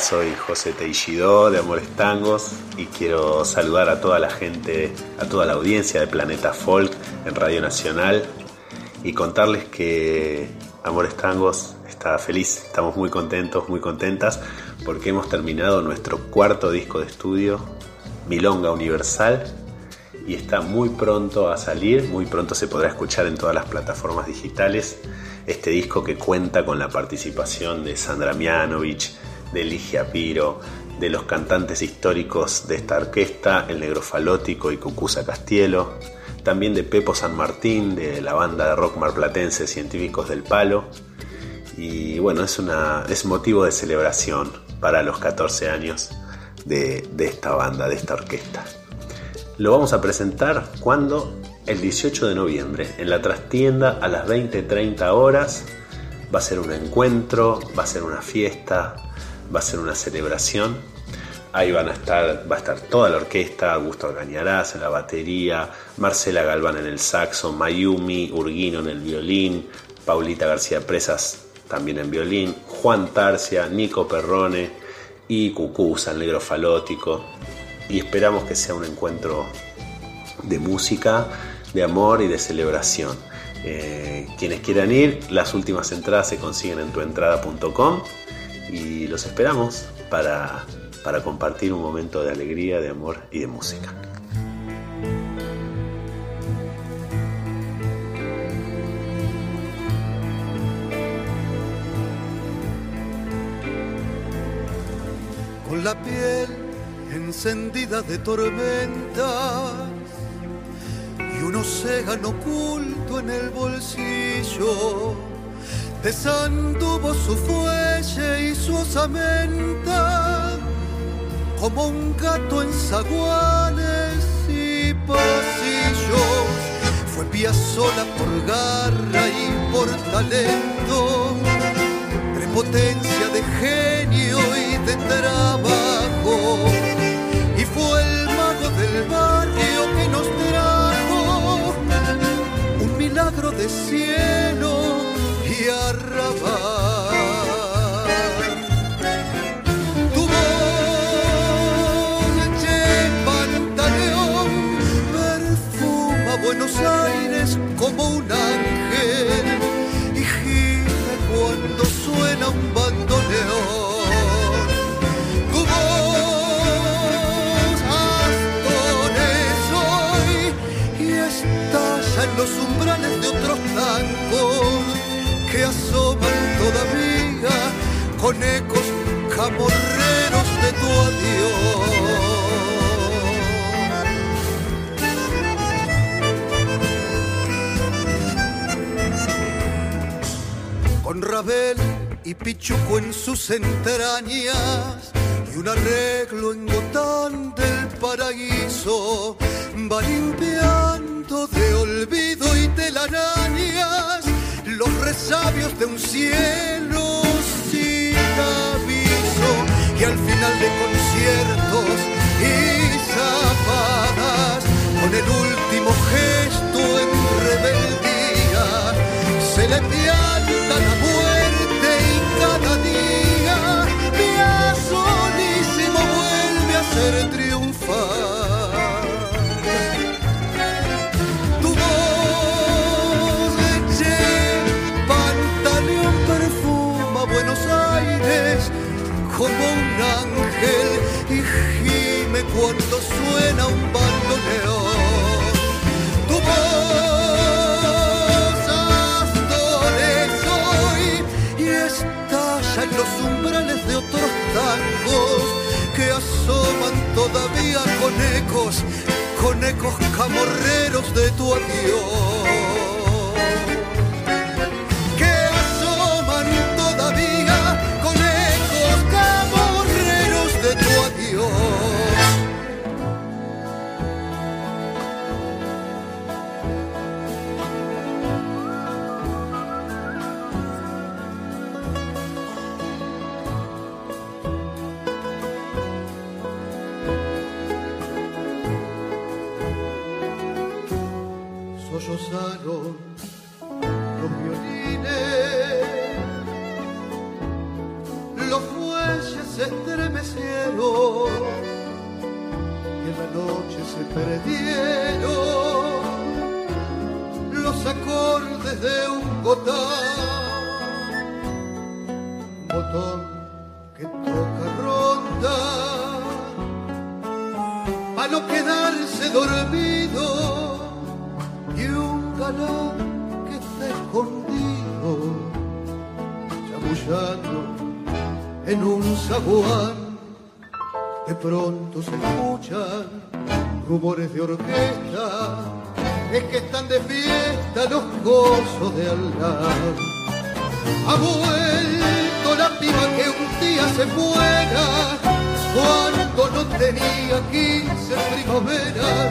Soy José Teixidó de Amores Tangos y quiero saludar a toda la gente, a toda la audiencia de Planeta Folk en Radio Nacional y contarles que Amores Tangos está feliz, estamos muy contentos, muy contentas porque hemos terminado nuestro cuarto disco de estudio, Milonga Universal, y está muy pronto a salir, muy pronto se podrá escuchar en todas las plataformas digitales este disco que cuenta con la participación de Sandra Mianovich, de Ligia Piro, de los cantantes históricos de esta orquesta, El Negro Falótico y Cucusa Castielo, también de Pepo San Martín, de la banda de rock marplatense Científicos del Palo. Y bueno, es, una, es motivo de celebración para los 14 años de, de esta banda, de esta orquesta. Lo vamos a presentar cuando el 18 de noviembre en la trastienda a las 20-30 horas. Va a ser un encuentro, va a ser una fiesta, va a ser una celebración. Ahí van a estar, va a estar toda la orquesta, Augusto Algañarás en la batería, Marcela Galván en el saxo, Mayumi Urguino en el violín, Paulita García Presas también en violín, Juan Tarcia, Nico Perrone y Cucusa, el negro falótico. Y esperamos que sea un encuentro de música, de amor y de celebración. Eh, quienes quieran ir, las últimas entradas se consiguen en tuentrada.com y los esperamos para, para compartir un momento de alegría, de amor y de música. Con la piel encendida de tormentas y un océano oculto en el bolsillo desanduvo su fuelle y su osamenta como un gato en zaguanes y pasillos. Fue pía sola por garra y por talento, prepotencia de genio y de trabajo. Y fue el mago del barrio que nos trajo un milagro de cielo y arrabal. Tu de pantaleón perfuma Buenos Aires como un ángel y gime cuando suena un bandoneón. En los umbrales de otros tangos que asoman todavía con ecos camorreros de tu adiós. Con Rabel y Pichuco en sus entrañas y un arreglo en Gotán del paraíso va limpiando de olvido y telarañas los resabios de un cielo sin aviso y al final de conciertos y zapadas con el último gesto en rebeldía ángel y gime cuando suena un bandoneón. Tu voz Astores hoy y estalla en los umbrales de otros tangos que asoman todavía con ecos, con ecos camorreros de tu adiós. Se perdieron los acordes de un botón, botón que toca ronda a no quedarse dormido y un galán que está escondido chamullando en un zaguán de pronto se escuchan rumores de orquesta es que están de fiesta los gozos de Alá. Ha vuelto la piba que un día se fuera cuando no tenía 15 primaveras.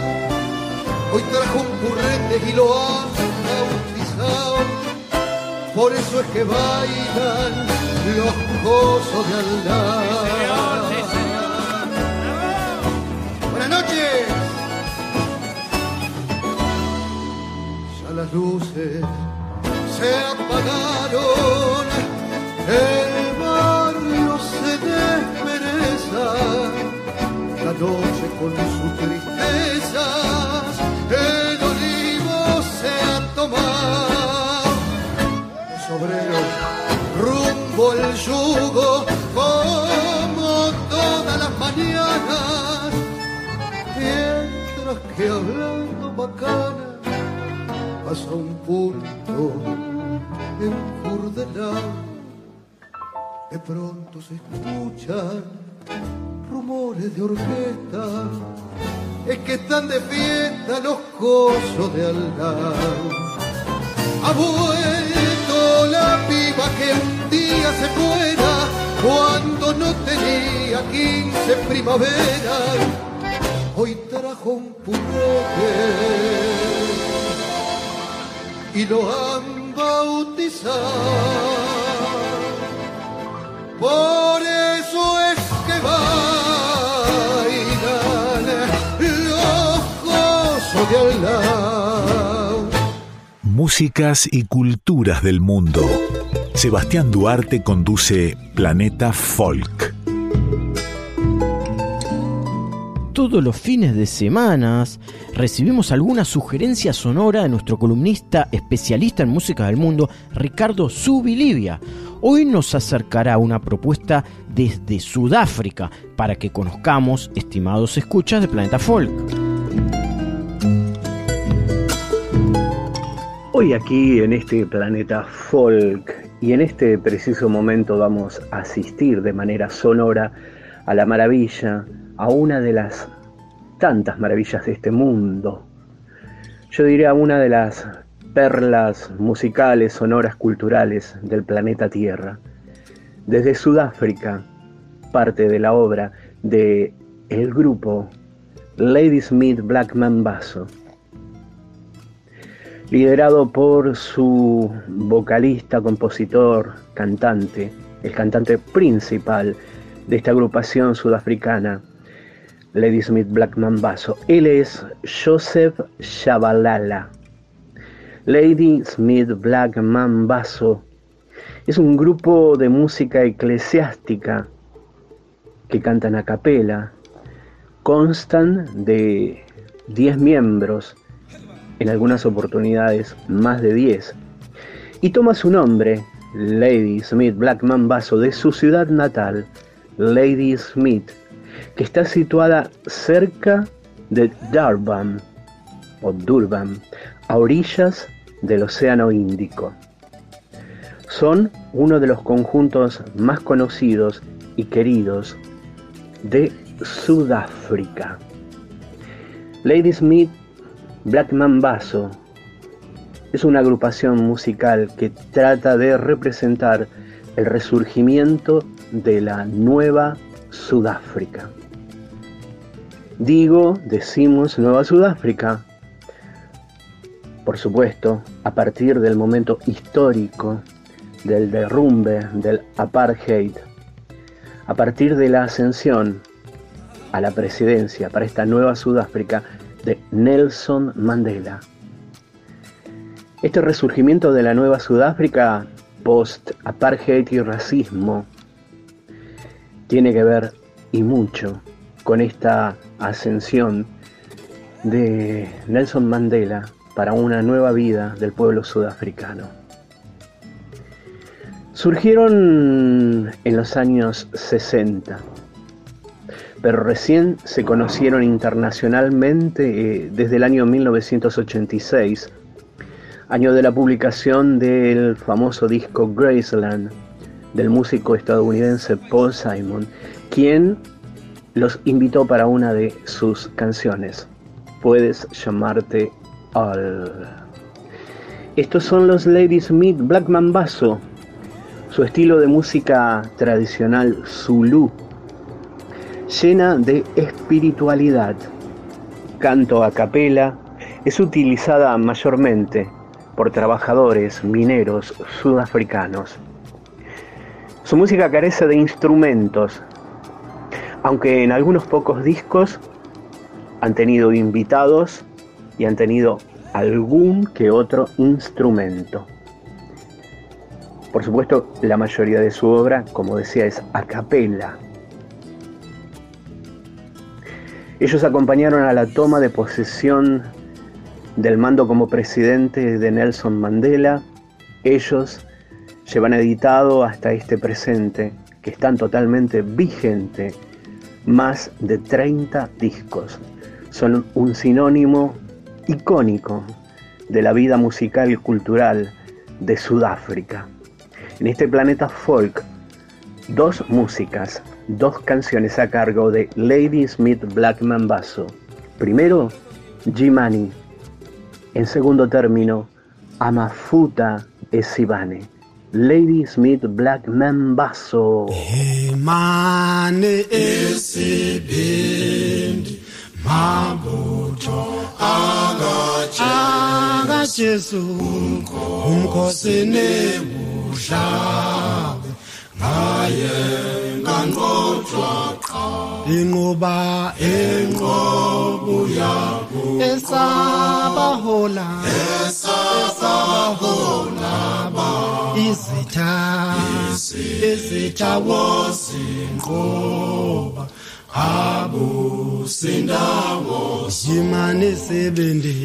Hoy trajo un currete y lo ha bautizado. Por eso es que bailan los gozos de Alá. Las luces se apagaron, el barrio se despereza, la noche con sus tristezas, el olivo se ha tomado, los obreros rumbo al yugo como todas las mañanas, mientras que hablando bacana pasa un punto encurdelado. De pronto se escuchan rumores de orquesta. Es que están de fiesta los cosos de Alá. Ha vuelto la piba que un día se fuera cuando no tenía 15 primaveras. Hoy trajo un purrete y lo han bautizado. Por eso es que bailan los de Allah. Músicas y culturas del mundo. Sebastián Duarte conduce Planeta Folk. Todos los fines de semanas recibimos alguna sugerencia sonora de nuestro columnista especialista en música del mundo, Ricardo Subilivia. Hoy nos acercará una propuesta desde Sudáfrica para que conozcamos, estimados escuchas de Planeta Folk. Hoy aquí en este Planeta Folk y en este preciso momento vamos a asistir de manera sonora a la maravilla a una de las tantas maravillas de este mundo. Yo diría una de las perlas musicales, sonoras, culturales del planeta Tierra. Desde Sudáfrica, parte de la obra de el grupo Lady Smith Black Mambazo, liderado por su vocalista, compositor, cantante, el cantante principal de esta agrupación sudafricana, Lady Smith Black Mambazo. Él es Joseph Shabalala. Lady Smith Black Mambazo es un grupo de música eclesiástica que cantan a capela. Constan de 10 miembros, en algunas oportunidades más de 10. Y toma su nombre, Lady Smith Black Mambazo, de su ciudad natal, Lady Smith, que está situada cerca de Durban o Durban, a orillas del Océano Índico. Son uno de los conjuntos más conocidos y queridos de Sudáfrica. Lady Smith Black es una agrupación musical que trata de representar el resurgimiento de la nueva Sudáfrica. Digo, decimos Nueva Sudáfrica, por supuesto, a partir del momento histórico del derrumbe del apartheid, a partir de la ascensión a la presidencia para esta nueva Sudáfrica de Nelson Mandela. Este resurgimiento de la nueva Sudáfrica post-apartheid y racismo tiene que ver y mucho con esta ascensión de Nelson Mandela para una nueva vida del pueblo sudafricano. Surgieron en los años 60, pero recién se conocieron internacionalmente eh, desde el año 1986, año de la publicación del famoso disco Graceland del músico estadounidense Paul Simon, quien los invitó para una de sus canciones, Puedes llamarte Al. Estos son los Lady Smith Black Mambazo, su estilo de música tradicional Zulu, llena de espiritualidad. Canto a capela es utilizada mayormente por trabajadores mineros sudafricanos. Su música carece de instrumentos, aunque en algunos pocos discos han tenido invitados y han tenido algún que otro instrumento. Por supuesto, la mayoría de su obra, como decía, es a capella. Ellos acompañaron a la toma de posesión del mando como presidente de Nelson Mandela. Ellos llevan editado hasta este presente, que están totalmente vigente, más de 30 discos. Son un sinónimo icónico de la vida musical y cultural de Sudáfrica. En este planeta folk, dos músicas, dos canciones a cargo de Lady Smith Black Mambazo. Primero, Jimani. En segundo término, Amafuta Esibane. Lady Smith Black Mambazo. Imane esibendi mabutho akajesu umkhosi nebuhlabe ngaye nganqotshwa inqoba enqobuya esabahola. Esabahola izitha izitha wosinqoba Abu sindawo yimani sebendi.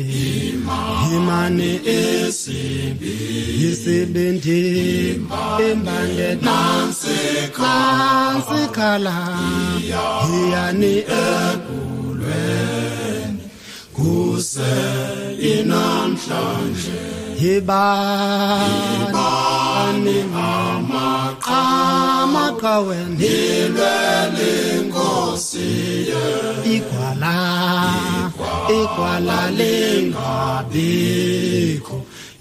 Yimani esimbi yisebendi embande nansikhala sikhala iyani ebulweni. Kuse inamhlanje. Yibani ngubani amaqhama nilelinkosi ye igwala igwala lingabikho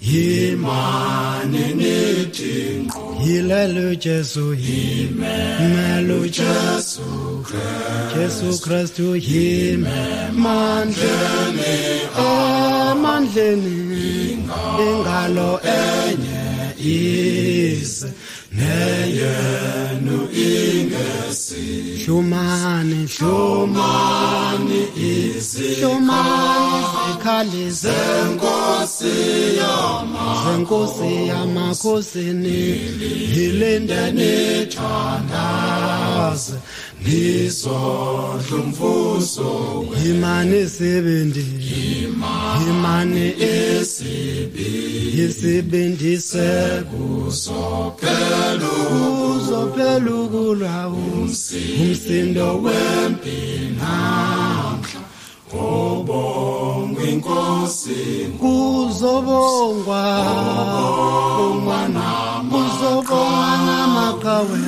yimane nithi nkqo yilelu jesu yimelu jesu jesu kristu yime mandleni amandleni ingalo enye ise neyenu ingesi shumani shumani isi shumani zikhali zenkosi zenkosi yamakhosini yilinde nithandaze isondlo mfuso imane sebendi. Imane esibi. Isibindise kusophela uzophela ukulwawo umsindo wempi namhla obongwe inkosi kuzobongwa. Umwana kuzobongwa namaqhawe.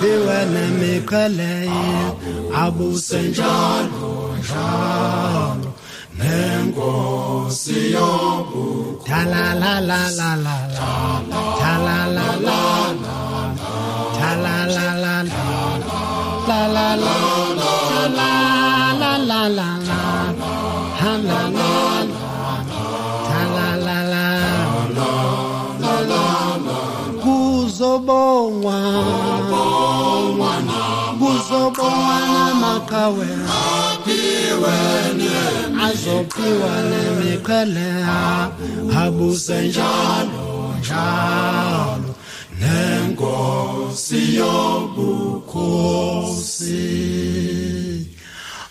Piwe na mikwele abuse njalo njalo. Nenkosi yobu talalalalala talalalalala talalalalala talalalalala talalalalala kuzobongwa okubona maqhawela azophiwa nemiqhelea abusenjalo njalo. Nenkosi yobukhosi.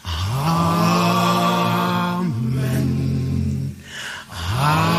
Amen. Amen.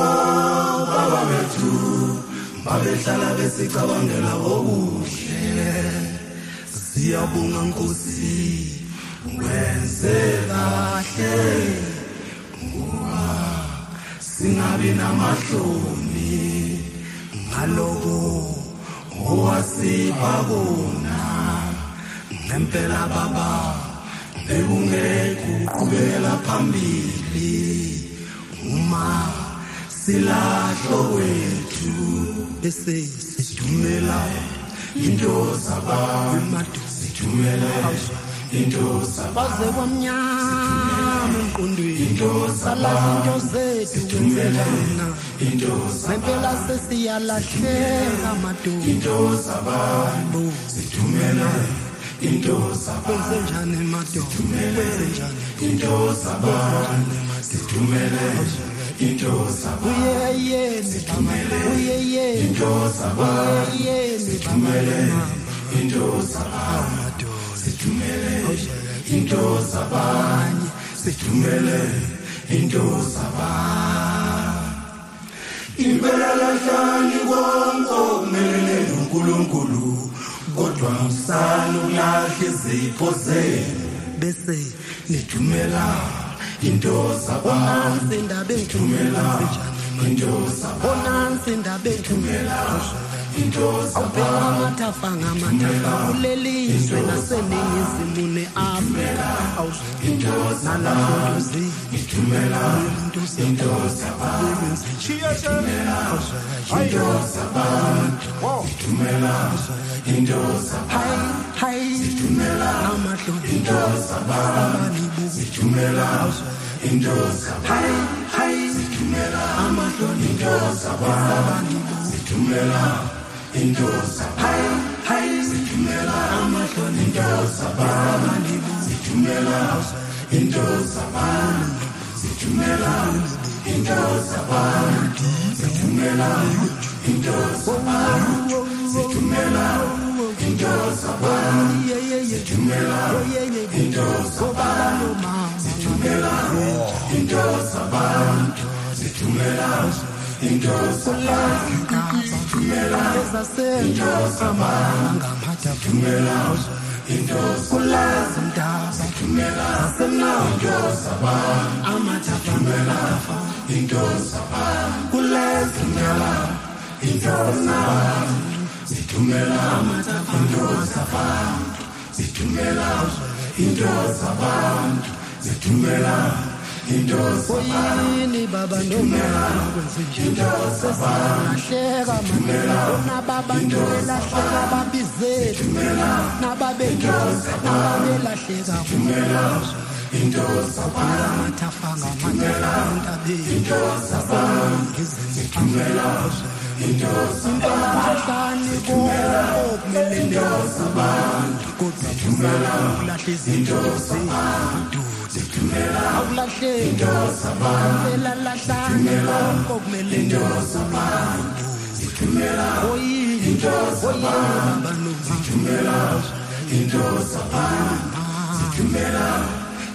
babehlala besicabangela okuhle. Siyabonga nkosi wenze kahle. Ngoba singabi namahloni. Ngaloko owasipha kona ngempela baba bekungekho uqhubekela phambili. Uma silahlo wethu bese sithumela into zabantu sithumela into zabaze kwamnyama emqondweni into zalazinto zethu wenzela into zempela sesiyalahleka amadoda into zabantu sithumela into zabantu. Njani madoda kwenze njani? into zabantu sithumela indoza uyeye sithumele uyeye. Indoza uyeye sithumele indoza sithumele indoza bani sithumele indoza bani impela hlani konke okumelele uNkulunkulu kodwa msana ulahle izipho zenu. Bese nithumela into zabantu ndabethumela into onansi ndabethumela awuphela amathafa ngamathafa kulelizwe naseningizimu ne-afrika nalahodozi indoza hayi hayi sithumela amahloni indoza bani sithumela indosa sithumela amahlo indosa sithumela indosa sithumela indosa sithumela indosa sithumela indosa sithumela indosa sithumela indosa sithumela in Jerusalem. In Jerusalem. Indosulazindaza thumela asemnandosa amathafumela indosa kulezindela indosa sithumela indosa abantu sithumela indosa abantu sithumela oyini baba ndomakwezindlelahleka manababantwe lahleka babizethu nababethu nababelahleka kumazwe amathafanga amathafanta bethu ngizingiamazwe intosankani kokumele intosabantu kodwa kumele ulahle izinto zethu awulahle intosabantu lahlani konke kumele intosabantu oyini oyini intosabantu sithumela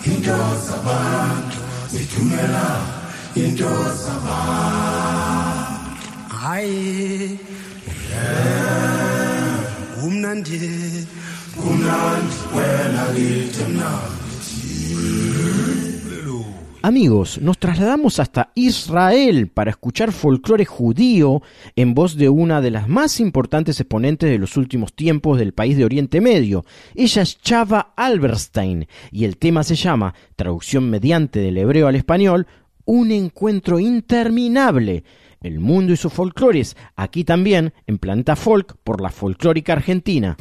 intosabantu sithumela intosabantu Amigos, nos trasladamos hasta Israel para escuchar folclore judío en voz de una de las más importantes exponentes de los últimos tiempos del país de Oriente Medio. Ella es Chava Alberstein y el tema se llama, traducción mediante del hebreo al español, Un encuentro interminable El mundo y sus folclores, aquí también en Planeta Folk por la folclórica argentina.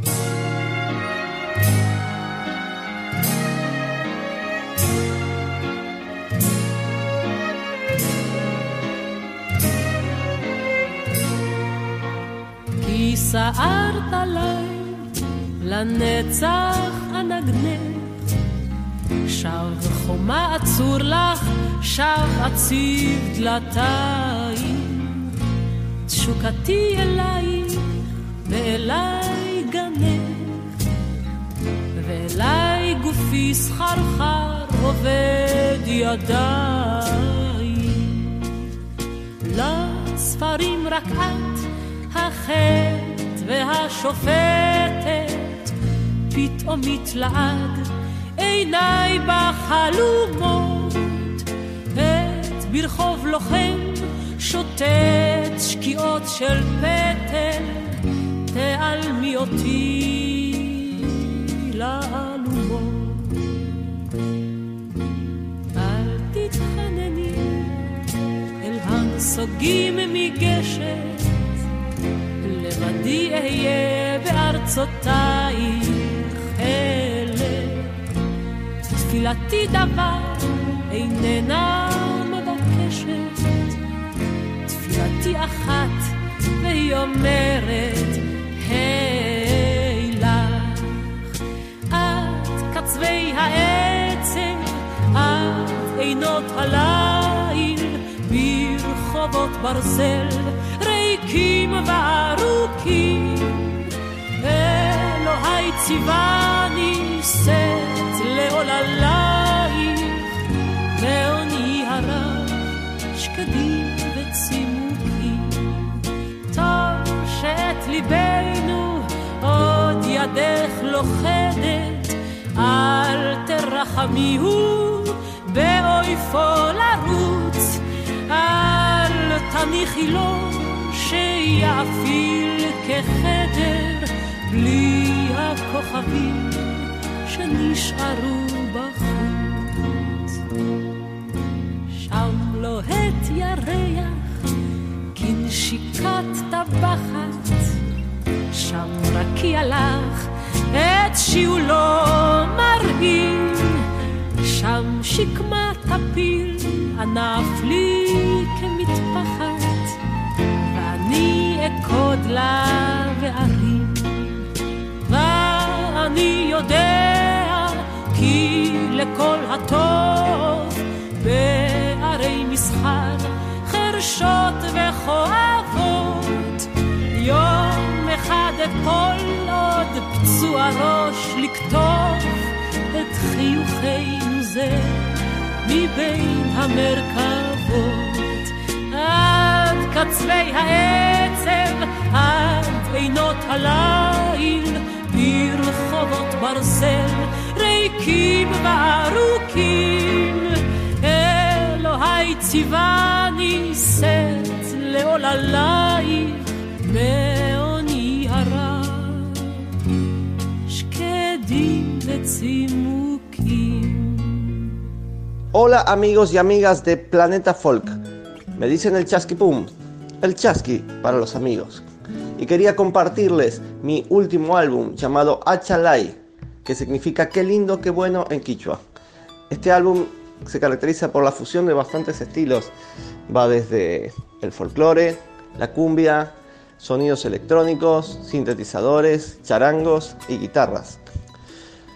כי סערת עליי לנצח אנגנך שב חומה אצור לך, שב אציב דלתיים תשוקתי אלייך ואליי גנך ואליי גופי סחרחר עובד ידיים לספרים רק את החטא והשופטת פתאום מתלעד עיניי בחלומות את ברחוב לוחם שוטט שקיעות של פטל תעלמי אותי לאלומות אל תתחנני אל הנסוגים מגשת לבדי אהיה בארצותייך אלה. תפילתי דבר איננה תפילתי אחת והיא אומרת היי לך. את קצווי העצם, את עינות הליל, ברחובות ברזל ריקים וארוכים. אלוהי ציווני שאת לעוללייך, מעוני הרב שקדים ליבנו עוד ידך לוכדת, אל תרחמיהו באויפו לרוץ, אל תניחי לו שיאפיל כחדר בלי הכוכבים שנשארו בחוץ. שם לוהט ירח כנשיקת טבחת, שם רקיע לך את שיעולו מרהיב, שם שקמה טפיל ענף לי כמטפחת, ואני אקוד לה וארים. ואני יודע כי לכל הטוב בערי מסחר חרשות וכואבות יום אחד אפול עוד פצוע ראש לקטוף את חיוכנו זה מבין המרכבות. עד קצווי העצב עד עינות הליל ברחובות ברזל ריקים וארוכים. אלוהי ציווני שאת לעוללייך Hola amigos y amigas de Planeta Folk. Me dicen el chasqui pum, el chasqui para los amigos. Y quería compartirles mi último álbum llamado Achalay, que significa qué lindo, qué bueno en quichua. Este álbum se caracteriza por la fusión de bastantes estilos. Va desde el folclore, la cumbia, sonidos electrónicos, sintetizadores, charangos y guitarras.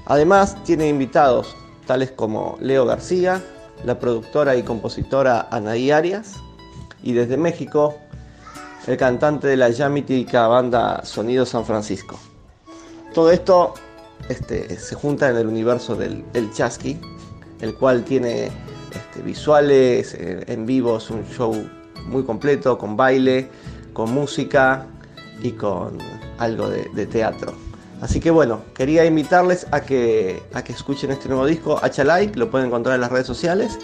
Además tiene invitados tales como Leo García, la productora y compositora Anaí Arias, y desde México, el cantante de la ya banda Sonido San Francisco. Todo esto este, se junta en el universo del el Chasqui, el cual tiene este, visuales, eh, en vivo, es un show muy completo, con baile, con música y con algo de teatro. Así que bueno, quería invitarles a que, a que escuchen este nuevo disco, H-Like, lo pueden encontrar en las redes sociales.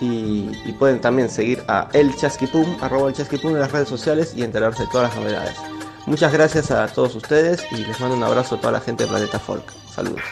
Y, y pueden también seguir a El Chasquipum, arroba el Chasquipum en las redes sociales y enterarse de todas las novedades. Muchas gracias a todos ustedes y les mando un abrazo a toda la gente de Planeta Folk. Saludos.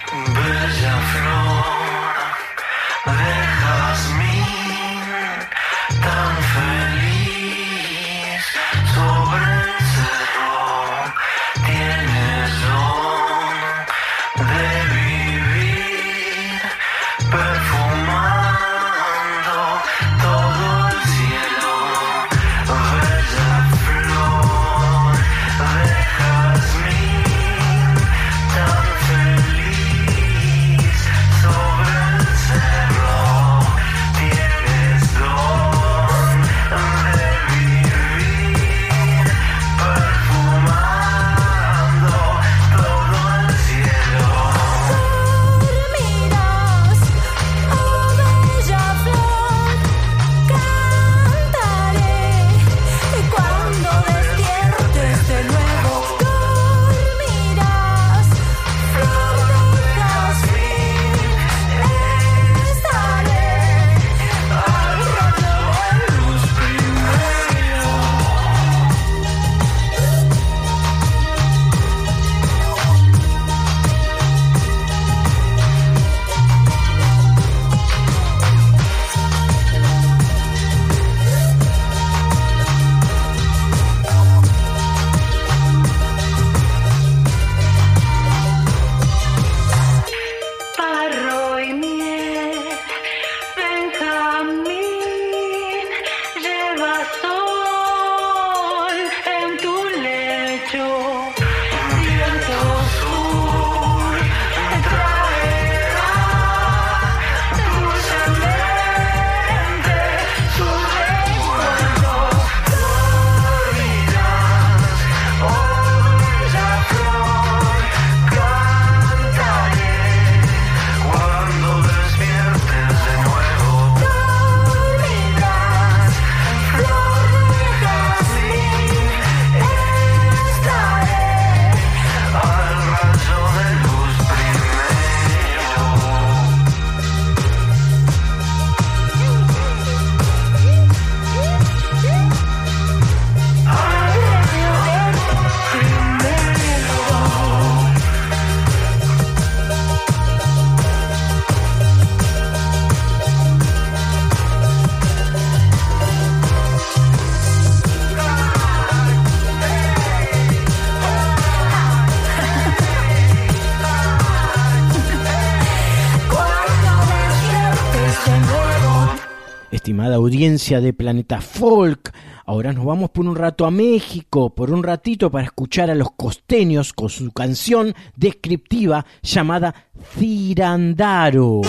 De Planeta Folk, ahora nos vamos por un rato a México, por un ratito para escuchar a los costeños con su canción descriptiva llamada Cirandaro.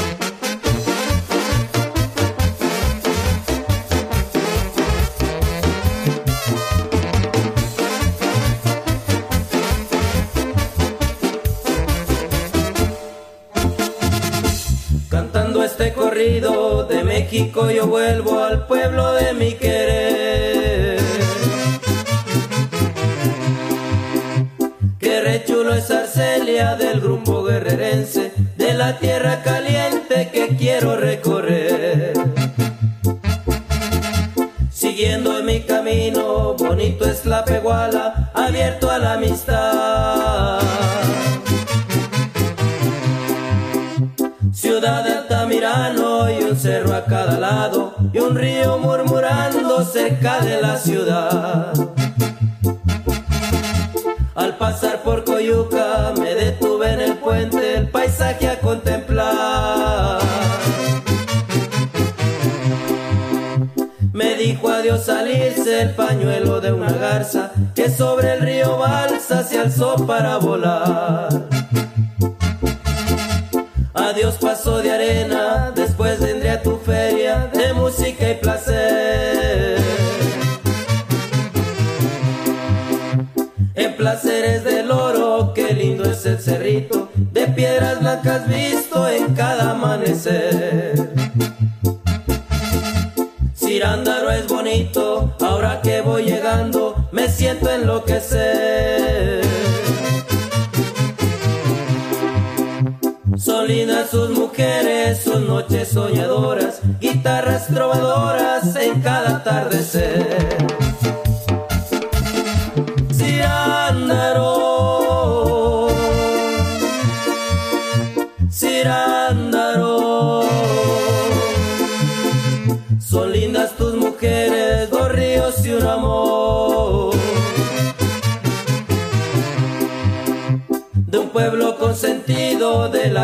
Este corrido de México yo vuelvo al pueblo de mi querer. Que rechulo es Arcelia del grupo guerrerense de la tierra caliente que quiero recorrer. Siguiendo mi camino, bonito es la peguala, abierto a la amistad. Ciudad y un cerro a cada lado y un río murmurando cerca de la ciudad. Al pasar por Coyuca me detuve en el puente, el paisaje a contemplar. Me dijo adiós salirse el pañuelo de una garza que sobre el río Balsa se alzó para volar. Adiós paso de arena, placeres del oro, qué lindo es el cerrito, de piedras blancas visto en cada amanecer. Cirándaro es bonito, ahora que voy llegando, me siento enloquecer. Son lindas sus sus mujeres, sus noches soñadoras, guitarras trovadoras en cada atardecer.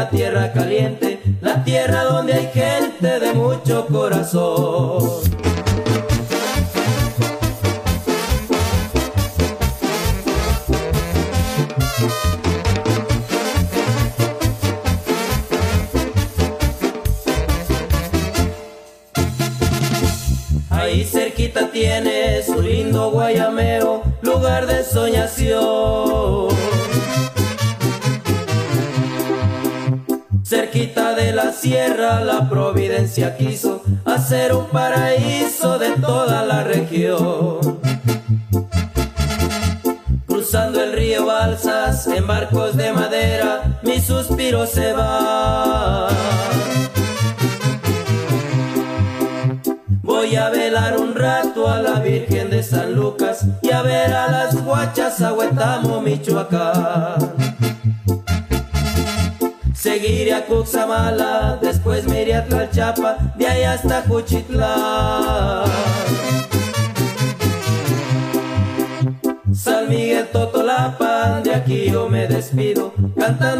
La tierra caliente, la tierra donde hay gente de mucho corazón. se aqui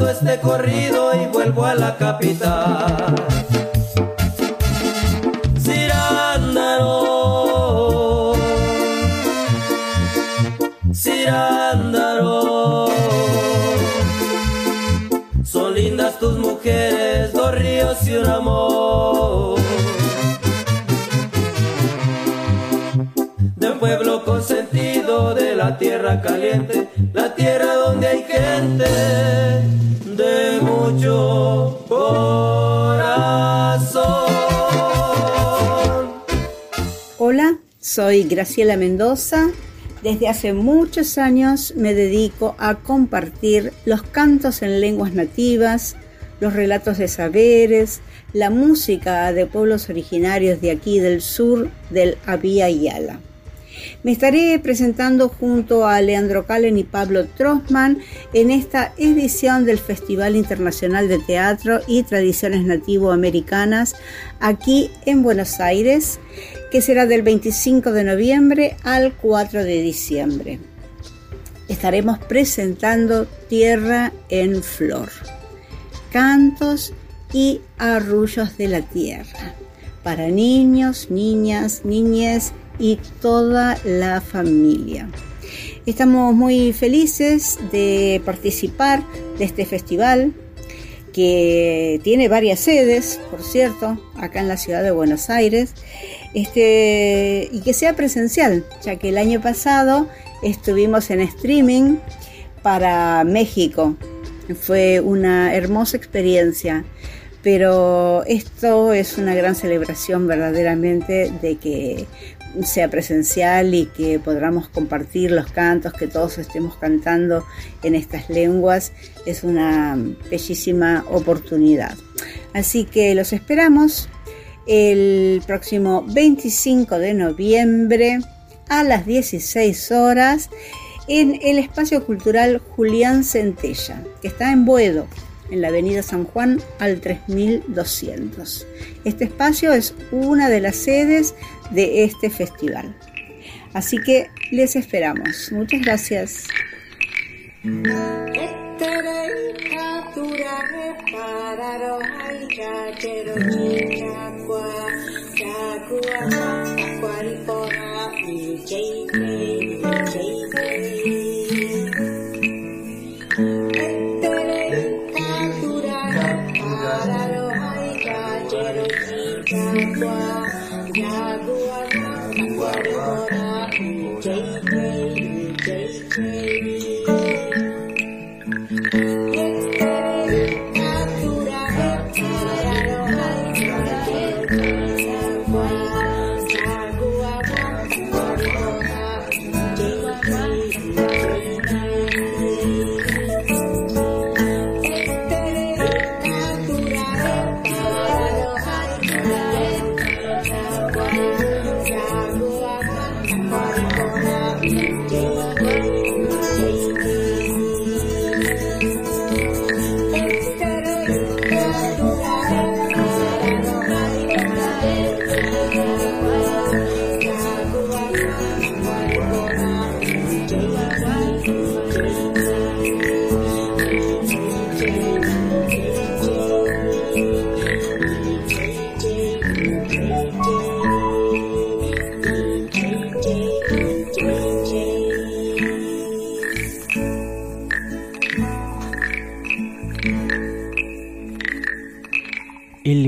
este corrido y vuelvo a la capital. Soy Graciela Mendoza. Desde hace muchos años me dedico a compartir los cantos en lenguas nativas, los relatos de saberes, la música de pueblos originarios de aquí del sur del Abya Yala. Me estaré presentando junto a Leandro Calen y Pablo Trossman en esta edición del Festival Internacional de Teatro y Tradiciones Nativo-Americanas aquí en Buenos Aires, que será del 25 de noviembre al 4 de diciembre. Estaremos presentando Tierra en Flor, cantos y arrullos de la tierra para niños, niñas, niñes y toda la familia. Estamos muy felices de participar de este festival que tiene varias sedes, por cierto, acá en la ciudad de Buenos Aires, este, y que sea presencial, ya que el año pasado estuvimos en streaming para México. Fue una hermosa experiencia pero esto es una gran celebración verdaderamente de que sea presencial y que podamos compartir los cantos, que todos estemos cantando en estas lenguas, es una bellísima oportunidad. Así que los esperamos el próximo 25 de noviembre a las 16 horas en el espacio cultural Julián Centella, que está en Buedo, en la avenida San Juan al 3200. Este espacio es una de las sedes de este festival. Así que les esperamos. Muchas gracias. buat buat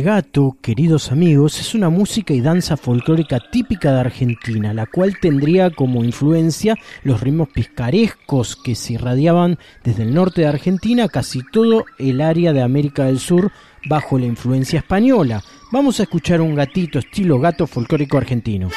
regato, queridos amigos, es una música y danza folclórica típica de Argentina, la cual tendría como influencia los ritmos picarescos que se irradiaban desde el norte de Argentina a casi todo el área de América del Sur bajo la influencia española. Vamos a escuchar un gatito estilo gato folclórico argentino.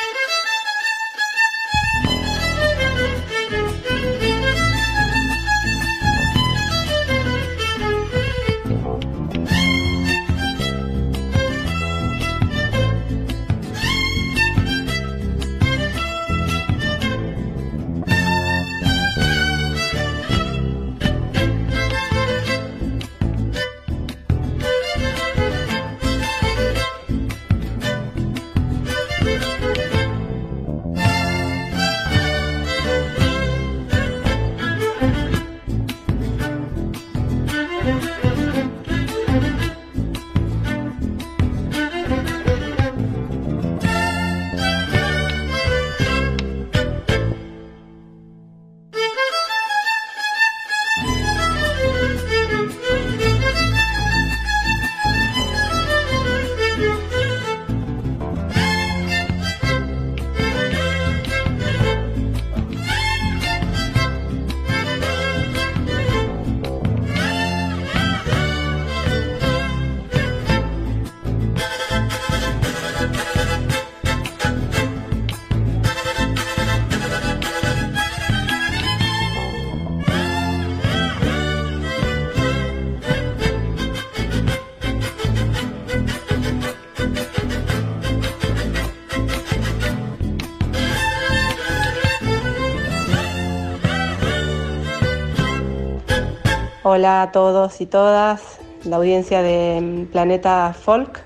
Hola a todos y todas, la audiencia de Planeta Folk.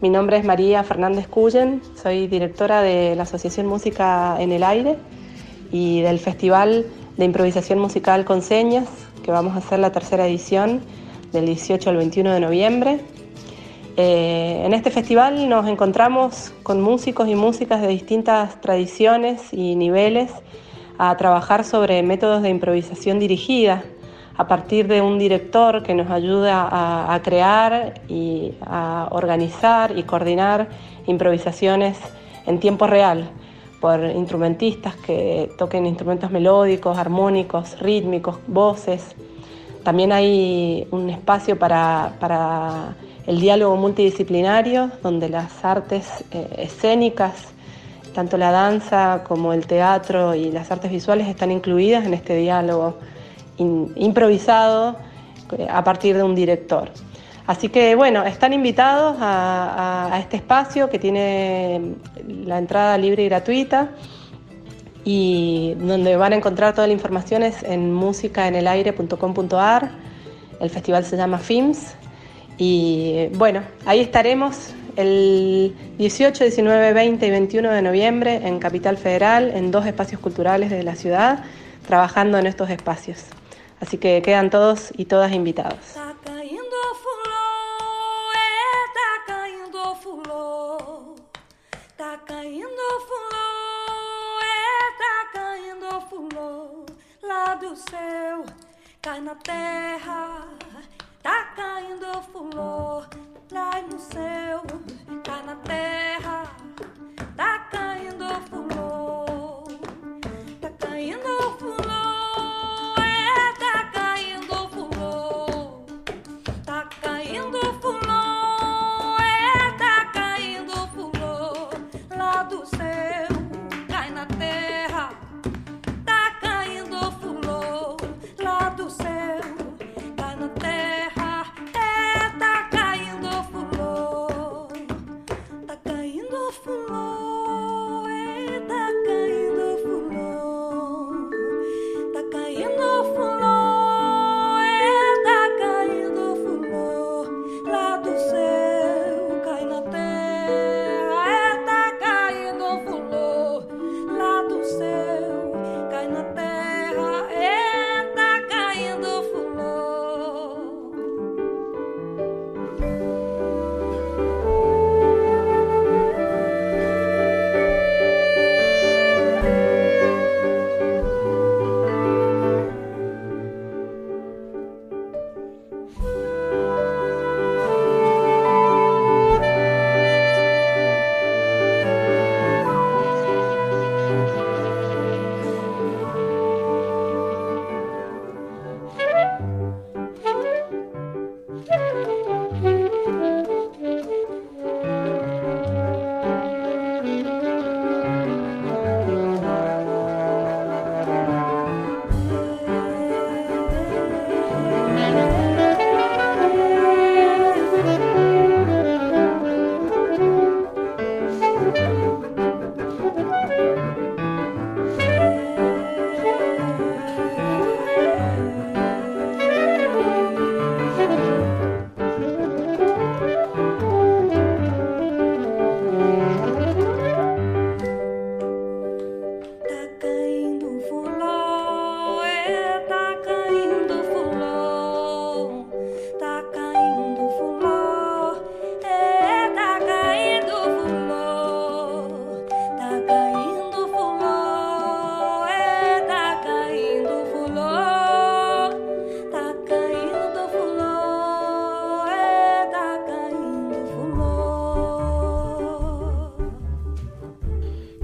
Mi nombre es María Fernández Cuyen, soy directora de la Asociación Música en el Aire y del Festival de Improvisación Musical con Señas, que vamos a hacer la tercera edición del 18 al 21 de noviembre. Eh, en este festival nos encontramos con músicos y músicas de distintas tradiciones y niveles a trabajar sobre métodos de improvisación dirigida a partir de un director que nos ayuda a, crear y a organizar y coordinar improvisaciones en tiempo real por instrumentistas que toquen instrumentos melódicos, armónicos, rítmicos, voces. También hay un espacio para, para el diálogo multidisciplinario, donde las artes eh, escénicas, tanto la danza como el teatro y las artes visuales están incluidas en este diálogo improvisado eh, a partir de un director. Así que bueno, están invitados a, este espacio que tiene la entrada libre y gratuita y donde van a encontrar toda la información es en musicaenelaire.com.ar. El festival se llama FIMS y bueno, ahí estaremos el 18, 19, 20 y 21 de noviembre en Capital Federal, en dos espacios culturales de la ciudad, trabajando en estos espacios. Así que quedan todos y todas invitados. cai na terra, tá caindo fulô, cai no céu, cai na terra, tá caindo fulô, tá caindo fulô.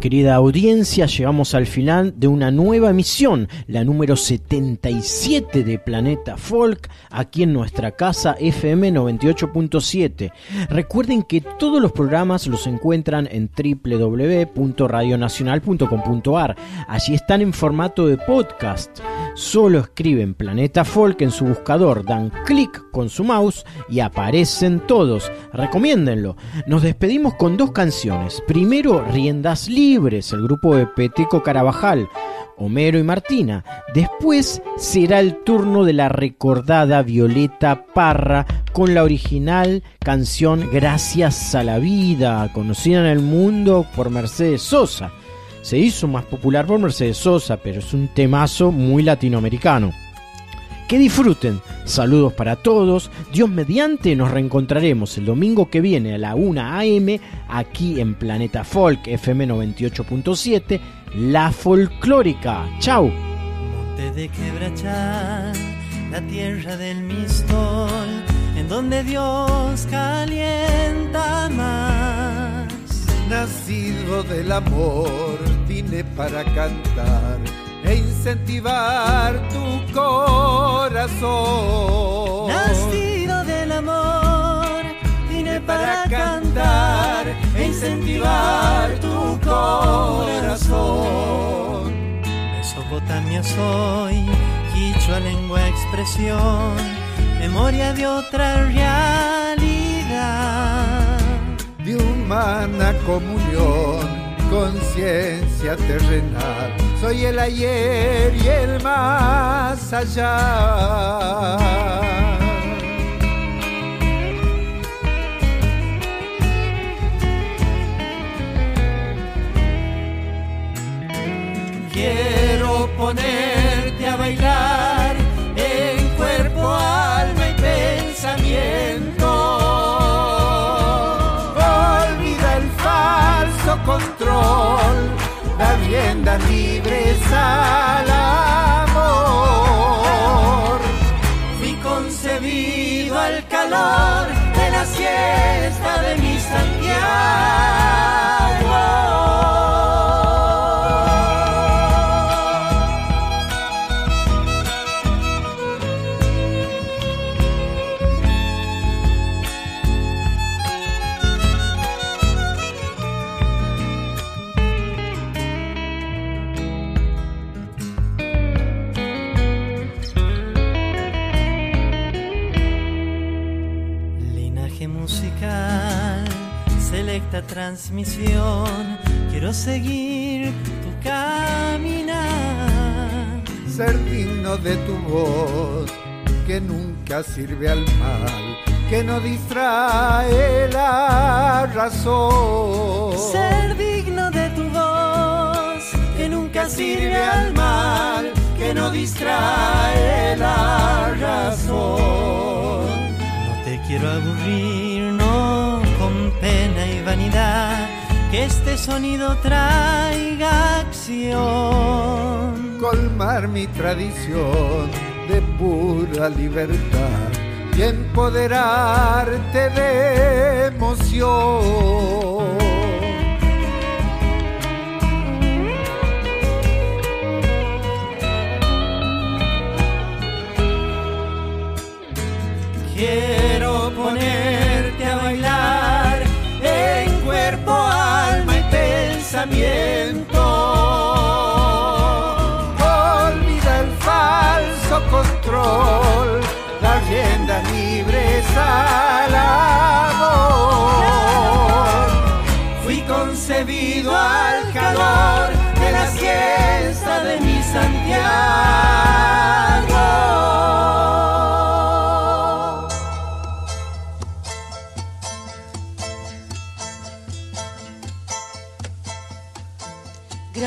Querida audiencia, llegamos al final de una nueva emisión, la número 77 de Planeta Folk, aquí en nuestra casa FM 98.7. Recuerden que todos los programas los encuentran en www.radionacional.com.ar. Allí están en formato de podcast. Solo escriben Planeta Folk en su buscador, dan clic con su mouse y aparecen todos. Recomiéndenlo. Nos despedimos con dos canciones. Primero, Riendas Libres, el grupo de Peteco Carabajal. Homero y Martina. Después será el turno de la recordada Violeta Parra con la original canción Gracias a la Vida, conocida en el mundo por Mercedes Sosa. Se hizo más popular por Mercedes Sosa, pero es un temazo muy latinoamericano. Que disfruten. Saludos para todos. Dios mediante nos reencontraremos el domingo que viene a la 1 am aquí en Planeta Folk FM 98.7, La Folclórica. Chau. Monte de quebrachal, la tierra del mistol, en donde Dios calienta más. Nacido del amor, vine para cantar e incentivar tu corazón. Nacido del amor, vine para cantar e incentivar tu corazón. Mesopotamia soy, quichua lengua expresión, memoria de otra realidad. De humana comunión, conciencia terrenal, soy el ayer y el más allá. Quiero ponerte a bailar control, da rienda libres al amor. Fui concebido al calor transmisión, quiero seguir tu caminar. Ser digno de tu voz, que nunca sirve al mal, que no distrae la razón. Ser digno de tu voz, que nunca sirve al mal, que no distrae la razón. No te quiero aburrir, vanidad, que este sonido traiga acción. Colmar mi tradición de pura libertad y empoderarte de emoción. Pensamiento. Olvida el falso control, la rienda libre amor. Fui concebido al calor de la siesta de mi Santiago.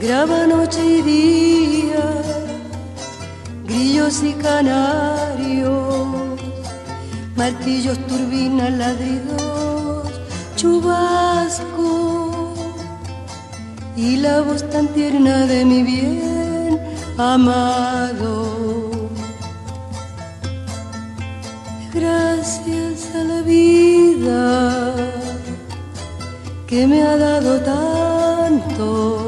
graba noche y día, grillos y canarios, martillos, turbinas, ladridos, chubasco y la voz tan tierna de mi bien amado. Gracias a la vida que me ha dado tanto,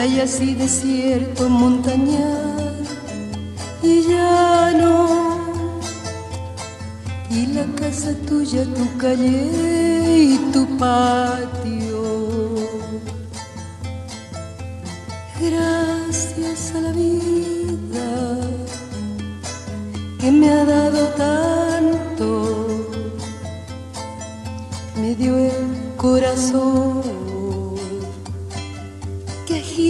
playas y desierto, montañas y llano, y la casa tuya, tu calle y tu patio. Gracias a la vida que me ha dado tanto, me dio el corazón